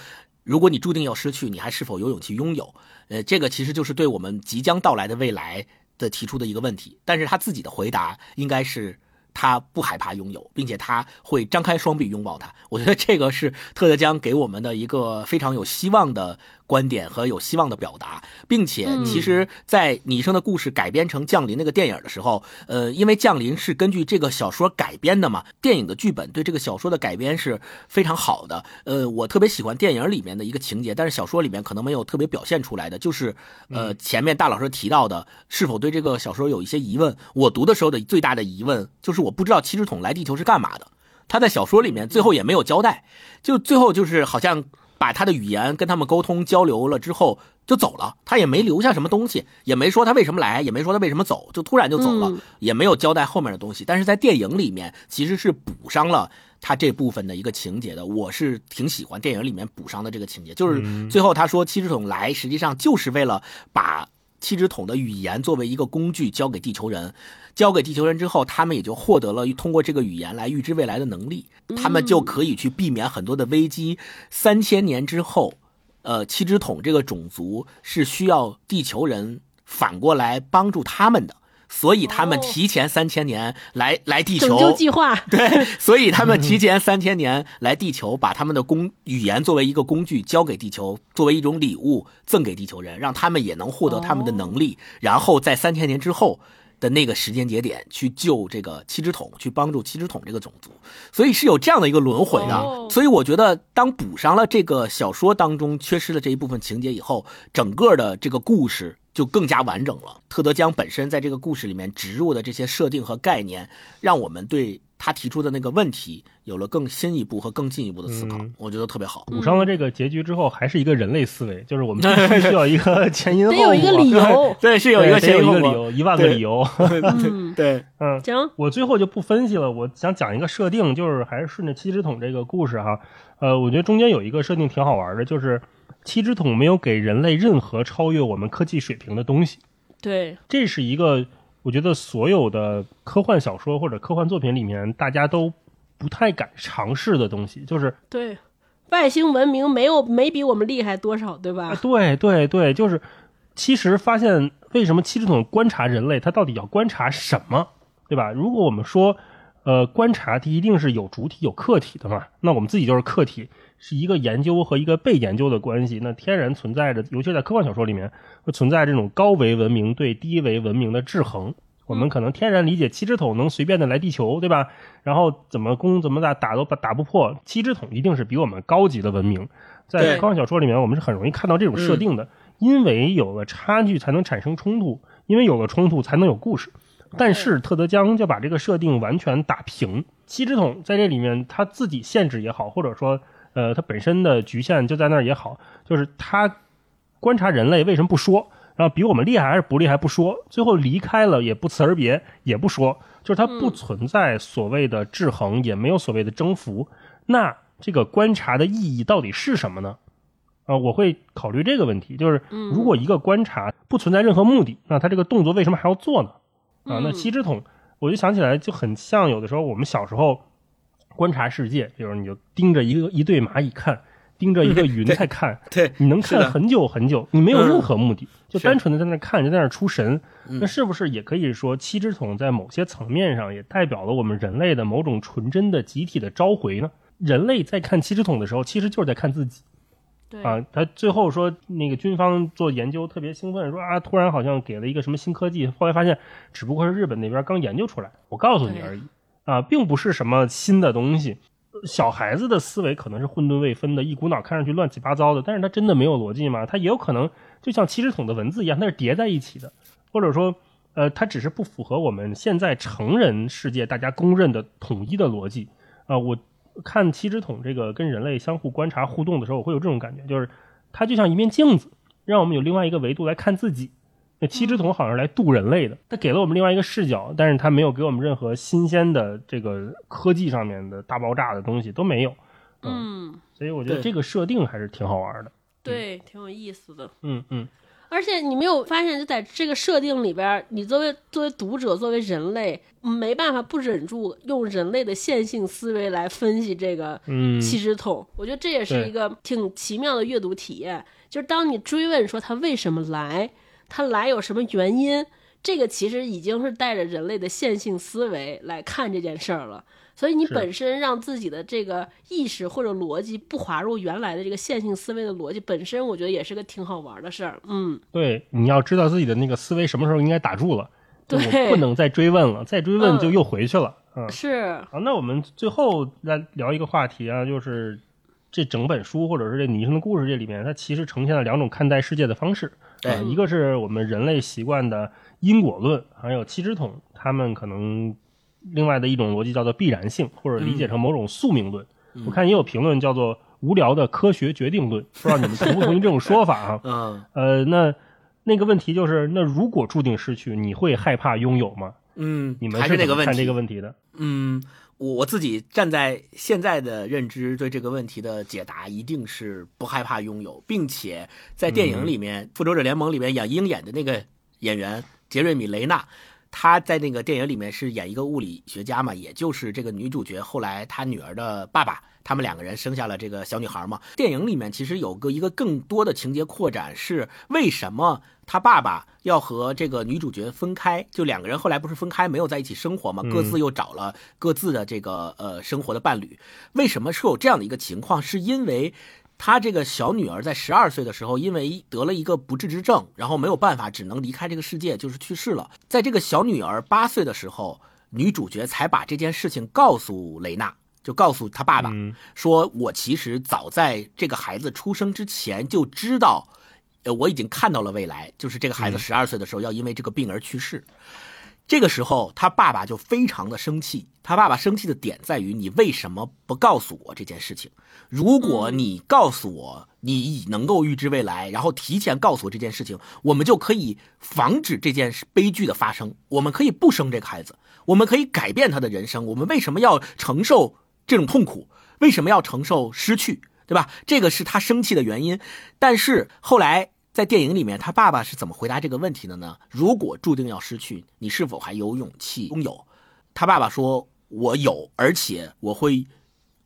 Speaker 4: 如果你注定要失去，你还是否有勇气拥有？呃，这个其实就是对我们即将到来的未来的提出的一个问题。但是他自己的回答应该是。他不害怕拥有，并且他会张开双臂拥抱他。我觉得这个是特德·江给我们的一个非常有希望的观点和有希望的表达，并且其实，在《你一生的故事》改编成《降临》那个电影的时候，呃，因为《降临》是根据这个小说改编的嘛，电影的剧本对这个小说的改编是非常好的。呃，我特别喜欢电影里面的一个情节，但是小说里面可能没有特别表现出来的，就是呃，前面大老师提到的，是否对这个小说有一些疑问？我读的时候的最大的疑问就是。我不知道七只桶来地球是干嘛的，他在小说里面最后也没有交代，就最后就是好像把他的语言跟他们沟通交流了之后就走了，他也没留下什么东西，也没说他为什么来，也没说他为什么走，就突然就走了，也没有交代后面的东西。但是在电影里面其实是补上了他这部分的一个情节的，我是挺喜欢电影里面补上的这个情节，就是最后他说七只桶来实际上就是为了把。七只桶的语言作为一个工具交给地球人，交给地球人之后，他们也就获得了通过这个语言来预知未来的能力，他们就可以去避免很多的危机。三千年之后，呃，七只桶这个种族是需要地球人反过来帮助他们的，所以他们提前三千年来来地球。
Speaker 3: 拯救计划。
Speaker 4: 对，所以 他们提前三千年来地球，把他们的工语言作为一个工具交给地球，作为一种礼物赠给地球人，让他们也能获得他们的能力，然后在三千年之后。的那个时间节点去救这个七只桶，去帮助七只桶这个种族，所以是有这样的一个轮回的。所以我觉得，当补上了这个小说当中缺失的这一部分情节以后，整个的这个故事就更加完整了。特德江本身在这个故事里面植入的这些设定和概念，让我们对。他提出的那个问题有了更新一步和更进一步的思考，我觉得特别好。
Speaker 2: 补上了这个结局之后，还是一个人类思维，就是我们 必须需要一个前因后果，
Speaker 3: 有一个理由，
Speaker 4: 对，是有一个前因
Speaker 2: 后果，理由，一万个理由。
Speaker 4: 对，
Speaker 2: 嗯，
Speaker 3: 行，
Speaker 2: 我最后就不分析了，我想讲一个设定，就是还是顺着七只桶这个故事哈。呃，我觉得中间有一个设定挺好玩的，就是七只桶没有给人类任何超越我们科技水平的东西。
Speaker 3: 对，
Speaker 2: 这是一个。我觉得所有的科幻小说或者科幻作品里面，大家都不太敢尝试的东西，就是
Speaker 3: 对外星文明没有没比我们厉害多少，对吧？
Speaker 2: 对对对，就是其实发现为什么七只桶观察人类，它到底要观察什么，对吧？如果我们说呃观察，它一定是有主体有客体的嘛，那我们自己就是客体。是一个研究和一个被研究的关系，那天然存在着，尤其在科幻小说里面，会存在这种高维文明对低维文明的制衡。我们可能天然理解七只桶能随便的来地球，对吧？然后怎么攻怎么打打都打不破七只桶，一定是比我们高级的文明。在科幻小说里面，我们是很容易看到这种设定的，因为有了差距才能产生冲突，因为有了冲突才能有故事。但是特德江就把这个设定完全打平，七只桶在这里面他自己限制也好，或者说。呃，它本身的局限就在那儿也好，就是他观察人类为什么不说，然后比我们厉害还是不厉害不说，最后离开了也不辞而别也不说，就是它不存在所谓的制衡，也没有所谓的征服。那这个观察的意义到底是什么呢？啊，我会考虑这个问题，就是如果一个观察不存在任何目的，那他这个动作为什么还要做呢？啊，那七只桶，我就想起来就很像有的时候我们小时候。观察世界，比如你就盯着一个一对蚂蚁看，盯着一个云在看，
Speaker 4: 对，
Speaker 2: 你能看很久很久，你没有任何目的，就单纯的在那看，就在那出神。那是不是也可以说，七只桶在某些层面上也代表了我们人类的某种纯真的集体的召回呢？人类在看七只桶的时候，其实就是在看自己。
Speaker 3: 对
Speaker 2: 啊，他最后说那个军方做研究特别兴奋，说啊，突然好像给了一个什么新科技，后来发现只不过是日本那边刚研究出来，我告诉你而已。啊，并不是什么新的东西，小孩子的思维可能是混沌未分的，一股脑看上去乱七八糟的，但是他真的没有逻辑吗？他也有可能就像七十桶的文字一样，它是叠在一起的，或者说，呃，它只是不符合我们现在成人世界大家公认的统一的逻辑。啊，我看七只桶这个跟人类相互观察互动的时候，我会有这种感觉，就是它就像一面镜子，让我们有另外一个维度来看自己。那七只桶好像是来渡人类的，它给了我们另外一个视角，但是它没有给我们任何新鲜的这个科技上面的大爆炸的东西都没有。嗯，所以我觉得这个设定还是挺好玩的。
Speaker 3: 对，挺有意思的。
Speaker 2: 嗯嗯。
Speaker 3: 而且你没有发现，就在这个设定里边，你作为作为读者，作为人类，没办法不忍住用人类的线性思维来分析这个七只桶。我觉得这也是一个挺奇妙的阅读体验。就是当你追问说他为什么来。他来有什么原因？这个其实已经是带着人类的线性思维来看这件事儿了。所以你本身让自己的这个意识或者逻辑不滑入原来的这个线性思维的逻辑，本身我觉得也是个挺好玩的事儿。嗯，
Speaker 2: 对，你要知道自己的那个思维什么时候应该打住了，
Speaker 3: 对，
Speaker 2: 不能再追问了，再追问就又回去了。嗯，
Speaker 3: 是。
Speaker 2: 啊，那我们最后来聊一个话题啊，就是这整本书或者是这女生的故事这里面，它其实呈现了两种看待世界的方式。
Speaker 4: 对，
Speaker 2: 一个是我们人类习惯的因果论，还有七只桶，他们可能另外的一种逻辑叫做必然性，或者理解成某种宿命论。我看也有评论叫做无聊的科学决定论，不知道你们同不同意这种说法啊？
Speaker 4: 嗯，
Speaker 2: 呃，那那个问题就是，那如果注定失去，你会害怕拥有吗？
Speaker 4: 嗯，
Speaker 2: 你们是
Speaker 4: 怎
Speaker 2: 么看这个问题的？
Speaker 4: 嗯。我我自己站在现在的认知，对这个问题的解答一定是不害怕拥有，并且在电影里面《复仇者联盟》里面演鹰眼的那个演员杰瑞米雷纳，他在那个电影里面是演一个物理学家嘛，也就是这个女主角后来她女儿的爸爸，他们两个人生下了这个小女孩嘛。电影里面其实有个一个更多的情节扩展是为什么他爸爸要和这个女主角分开？就两个人后来不是分开没有在一起生活嘛，各自又找了各自的这个呃生活的伴侣。为什么是有这样的一个情况？是因为。他这个小女儿在十二岁的时候，因为得了一个不治之症，然后没有办法，只能离开这个世界，就是去世了。在这个小女儿八岁的时候，女主角才把这件事情告诉雷娜，就告诉她爸爸，说我其实早在这个孩子出生之前就知道，呃，我已经看到了未来，就是这个孩子十二岁的时候要因为这个病而去世。这个时候，他爸爸就非常的生气。他爸爸生气的点在于，你为什么不告诉我这件事情？如果你告诉我，你已能够预知未来，然后提前告诉我这件事情，我们就可以防止这件悲剧的发生。我们可以不生这个孩子，我们可以改变他的人生。我们为什么要承受这种痛苦？为什么要承受失去？对吧？这个是他生气的原因。但是后来。在电影里面，他爸爸是怎么回答这个问题的呢？如果注定要失去，你是否还有勇气拥有？他爸爸说：“我有，而且我会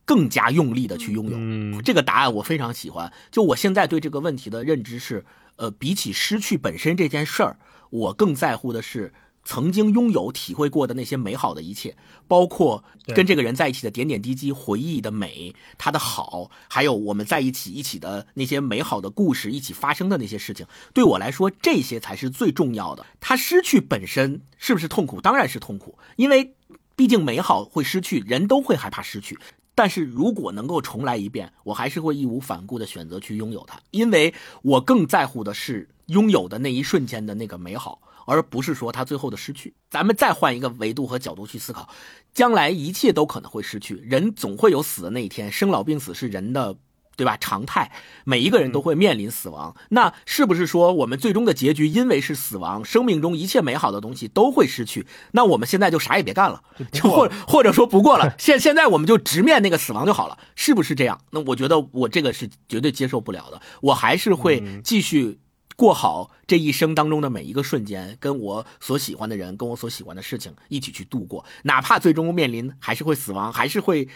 Speaker 4: 更加用力的去拥有。”这个答案我非常喜欢。就我现在对这个问题的认知是，呃，比起失去本身这件事儿，我更在乎的是。曾经拥有、体会过的那些美好的一切，包括跟这个人在一起的点点滴滴、回忆的美、他的好，还有我们在一起一起的那些美好的故事、一起发生的那些事情，对我来说，这些才是最重要的。他失去本身是不是痛苦？当然是痛苦，因为毕竟美好会失去，人都会害怕失去。但是如果能够重来一遍，我还是会义无反顾的选择去拥有它，因为我更在乎的是拥有的那一瞬间的那个美好。而不是说他最后的失去，咱们再换一个维度和角度去思考，将来一切都可能会失去，人总会有死的那一天，生老病死是人的，对吧？常态，每一个人都会面临死亡。那是不是说我们最终的结局，因为是死亡，生命中一切美好的东西都会失去？那我们现在就啥也别干了，就或或者说不过了，现现在我们就直面那个死亡就好了，是不是这样？那我觉得我这个是绝对接受不了的，我还是会继续。过好这一生当中的每一个瞬间，跟我所喜欢的人，跟我所喜欢的事情一起去度过，哪怕最终面临还是会死亡，还是会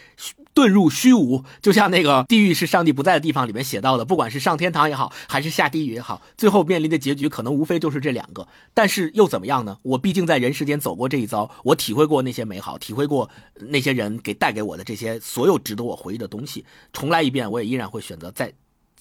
Speaker 4: 遁入虚无。就像那个地狱是上帝不在的地方里面写到的，不管是上天堂也好，还是下地狱也好，最后面临的结局可能无非就是这两个。但是又怎么样呢？我毕竟在人世间走过这一遭，我体会过那些美好，体会过那些人给带给我的这些所有值得我回忆的东西。重来一遍，我也依然会选择再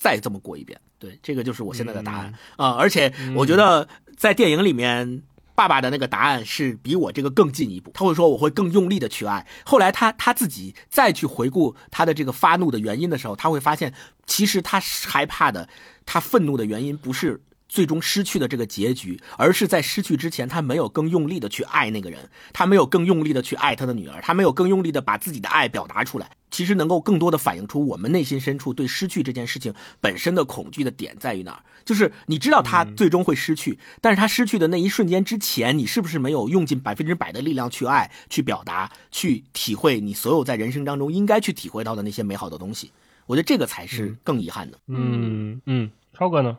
Speaker 4: 再这么过一遍。对，这个就是我现在的答案啊！而且我觉得在电影里面，爸爸的那个答案是比我这个更进一步。他会说我会更用力的去爱。后来他他自己再去回顾他的这个发怒的原因的时候，他会发现，其实他害怕的，他愤怒的原因不是。最终失去的这个结局，而是在失去之前，他没有更用力的去爱那个人，他没有更用力的去爱他的女儿，他没有更用力的把自己的爱表达出来。其实能够更多的反映出我们内心深处对失去这件事情本身的恐惧的点在于哪儿？就是你知道他最终会失去，但是他失去的那一瞬间之前，你是不是没有用尽百分之百的力量去爱、去表达、去体会你所有在人生当中应该去体会到的那些美好的东西？我觉得这个才是更遗憾的。
Speaker 2: 嗯嗯，超哥呢？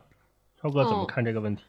Speaker 2: 超哥怎么看这个问题？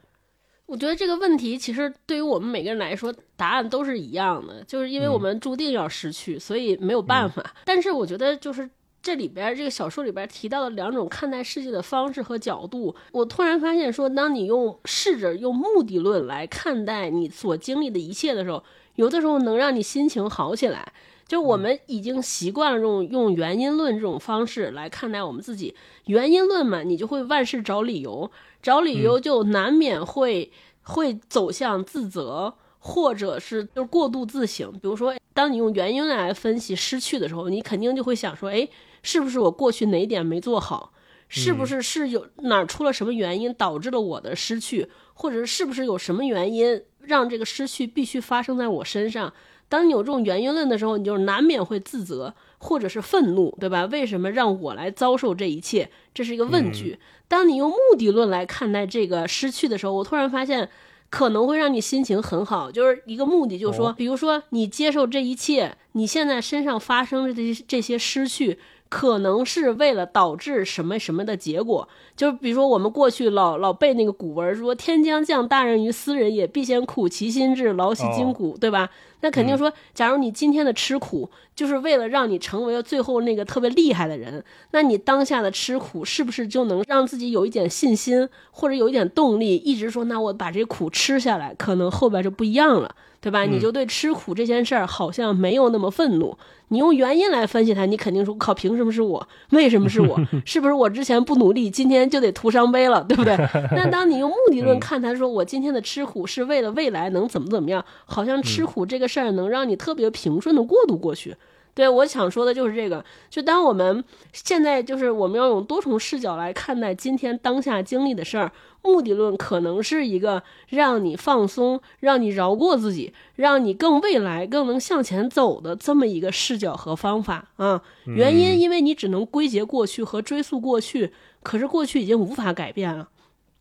Speaker 3: 我觉得这个问题其实对于我们每个人来说，答案都是一样的，就是因为我们注定要失去，所以没有办法。但是我觉得，就是这里边这个小说里边提到的两种看待世界的方式和角度，我突然发现说，当你用试着用目的论来看待你所经历的一切的时候，有的时候能让你心情好起来。就我们已经习惯了用用原因论这种方式来看待我们自己，原因论嘛，你就会万事找理由。找理由就难免会会走向自责，或者是就是过度自省。比如说，当你用原因来分析失去的时候，你肯定就会想说：哎，是不是我过去哪点没做好？是不是是有哪儿出了什么原因导致了我的失去？或者是不是有什么原因让这个失去必须发生在我身上？当你有这种原因论的时候，你就难免会自责。或者是愤怒，对吧？为什么让我来遭受这一切？这是一个问句。当你用目的论来看待这个失去的时候，我突然发现可能会让你心情很好。就是一个目的，就是说，比如说你接受这一切，你现在身上发生的这些这些失去，可能是为了导致什么什么的结果。就是比如说我们过去老老背那个古文，说“天将降大任于斯人也，必先苦其心志，劳其筋骨”，对吧？那肯定说，假如你今天的吃苦，就是为了让你成为了最后那个特别厉害的人，那你当下的吃苦是不是就能让自己有一点信心，或者有一点动力，一直说，那我把这苦吃下来，可能后边就不一样了。对吧？你就对吃苦这件事儿好像没有那么愤怒。你用原因来分析它，你肯定说靠，凭什么是我？为什么是我？是不是我之前不努力，今天就得徒伤悲了？对不对？那当你用目的论看它，说我今天的吃苦是为了未来能怎么怎么样，好像吃苦这个事儿能让你特别平顺的过渡过去。对，我想说的就是这个。就当我们现在就是我们要用多重视角来看待今天当下经历的事儿，目的论可能是一个让你放松、让你饶过自己、让你更未来、更能向前走的这么一个视角和方法啊。原因，因为你只能归结过去和追溯过去，可是过去已经无法改变了。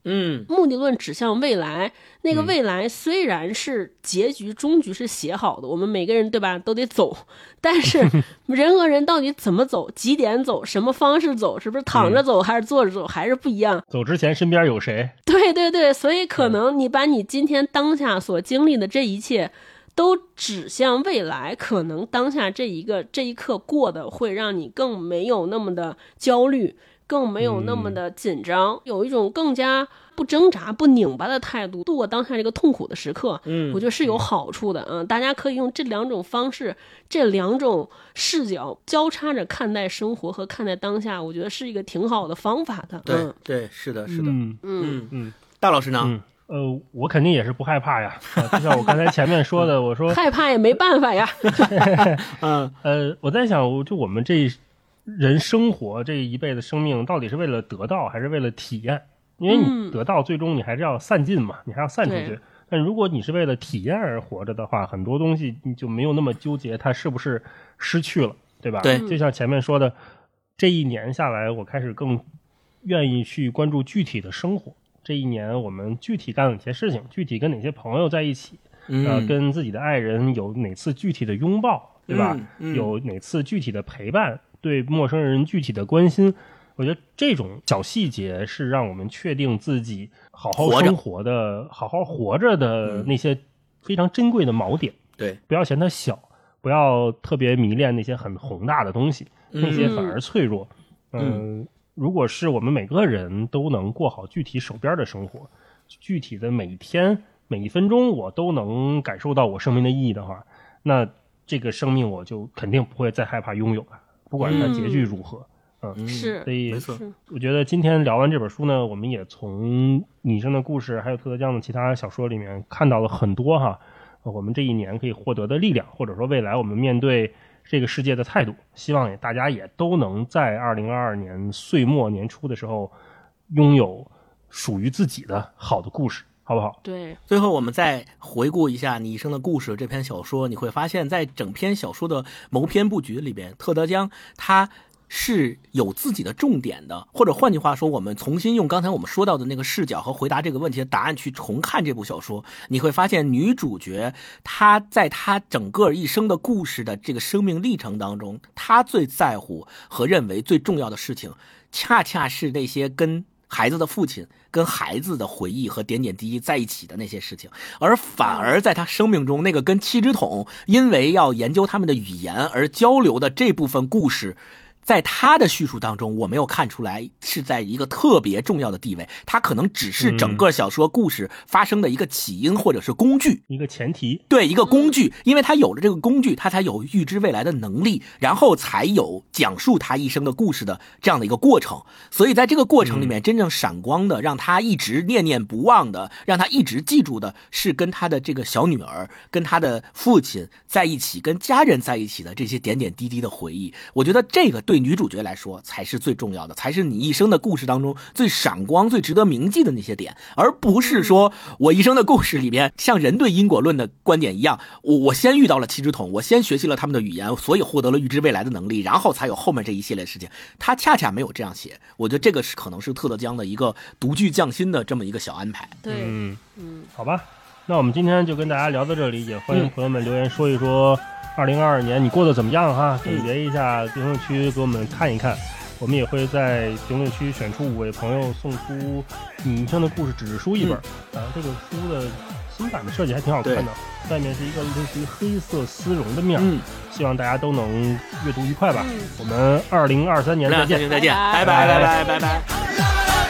Speaker 4: 嗯，
Speaker 3: 目的论指向未来，那个未来虽然是结局终局是写好的，我们每个人对吧都得走，但是 人和人到底怎么走，几点走，什么方式走，是不是躺着走还是坐着走，还是不一样。
Speaker 2: 走之前身边有谁？
Speaker 3: 对对对，所以可能你把你今天当下所经历的这一切都指向未来，可能当下这一个这一刻过的会让你更没有那么的焦虑。更没有那么的紧张，有一种更加不挣扎、不拧巴的态度度过当下这个痛苦的时刻。
Speaker 4: 嗯，
Speaker 3: 我觉得是有好处的。嗯，大家可以用这两种方式、这两种视角交叉着看待生活和看待当下，我觉得是一个挺好的方法的。
Speaker 4: 对对，是的，是的。
Speaker 2: 嗯
Speaker 3: 嗯
Speaker 2: 嗯，
Speaker 4: 大老师呢？
Speaker 2: 嗯，呃，我肯定也是不害怕呀。就像我刚才前面说的，我说
Speaker 3: 害怕也没办法呀。
Speaker 2: 嗯 呃，我在想，就我们这。人生活这一辈子生命，到底是为了得到还是为了体验？因为你得到，最终你还是要散尽嘛，你还要散出去。但如果你是为了体验而活着的话，很多东西你就没有那么纠结，它是不是失去了，对吧？
Speaker 4: 对，
Speaker 2: 就像前面说的，这一年下来，我开始更愿意去关注具体的生活。这一年我们具体干了哪些事情？具体跟哪些朋友在一起？呃，跟自己的爱人有哪次具体的拥抱，对吧？有哪次具体的陪伴？对陌生人具体的关心，我觉得这种小细节是让我们确定自己好好生活的、好好活着的那些非常珍贵的锚点。
Speaker 4: 对，
Speaker 2: 不要嫌它小，不要特别迷恋那些很宏大的东西，那些反而脆弱。嗯，如果是我们每个人都能过好具体手边的生活，具体的每一天每一分钟，我都能感受到我生命的意义的话，那这个生命我就肯定不会再害怕拥有了。不管它结局如何，嗯，
Speaker 3: 是，
Speaker 2: 所以
Speaker 4: 没错。
Speaker 2: 我觉得今天聊完这本书呢，我们也从女生的故事，还有特德江的其他小说里面看到了很多哈，我们这一年可以获得的力量，或者说未来我们面对这个世界的态度。希望也大家也都能在二零二二年岁末年初的时候，拥有属于自己的好的故事。好不好？
Speaker 3: 对，
Speaker 4: 最后我们再回顾一下《你一生的故事》这篇小说，你会发现在整篇小说的谋篇布局里边，特德江他是有自己的重点的，或者换句话说，我们重新用刚才我们说到的那个视角和回答这个问题的答案去重看这部小说，你会发现女主角她在她整个一生的故事的这个生命历程当中，她最在乎和认为最重要的事情，恰恰是那些跟孩子的父亲。跟孩子的回忆和点点滴滴在一起的那些事情，而反而在他生命中那个跟七只桶因为要研究他们的语言而交流的这部分故事。在他的叙述当中，我没有看出来是在一个特别重要的地位，他可能只是整个小说故事发生的一个起因或者是工具，
Speaker 2: 一个前提，
Speaker 4: 对，一个工具，因为他有了这个工具，他才有预知未来的能力，然后才有讲述他一生的故事的这样的一个过程。所以在这个过程里面，真正闪光的，让他一直念念不忘的，让他一直记住的是跟他的这个小女儿、跟他的父亲在一起，跟家人在一起的这些点点滴滴的回忆。我觉得这个对。对女主角来说才是最重要的，才是你一生的故事当中最闪光、最值得铭记的那些点，而不是说我一生的故事里边像人对因果论的观点一样，我我先遇到了七只桶，我先学习了他们的语言，所以获得了预知未来的能力，然后才有后面这一系列事情。他恰恰没有这样写，我觉得这个是可能是特德江的一个独具匠心的这么一个小安排。
Speaker 3: 对，
Speaker 2: 嗯嗯，好吧，那我们今天就跟大家聊到这里，也欢迎朋友们留言说一说。二零二二年你过得怎么样哈？总结一下，评论区给我们看一看。我们也会在评论区选出五位朋友，送出你一生的故事纸质书一本。啊，这个书的新版的设计还挺好看的，外面是一个类似于黑色丝绒的面。
Speaker 4: 嗯，
Speaker 2: 希望大家都能阅读愉快吧。我们二零二三年再见，
Speaker 4: 再见，拜拜拜拜拜拜。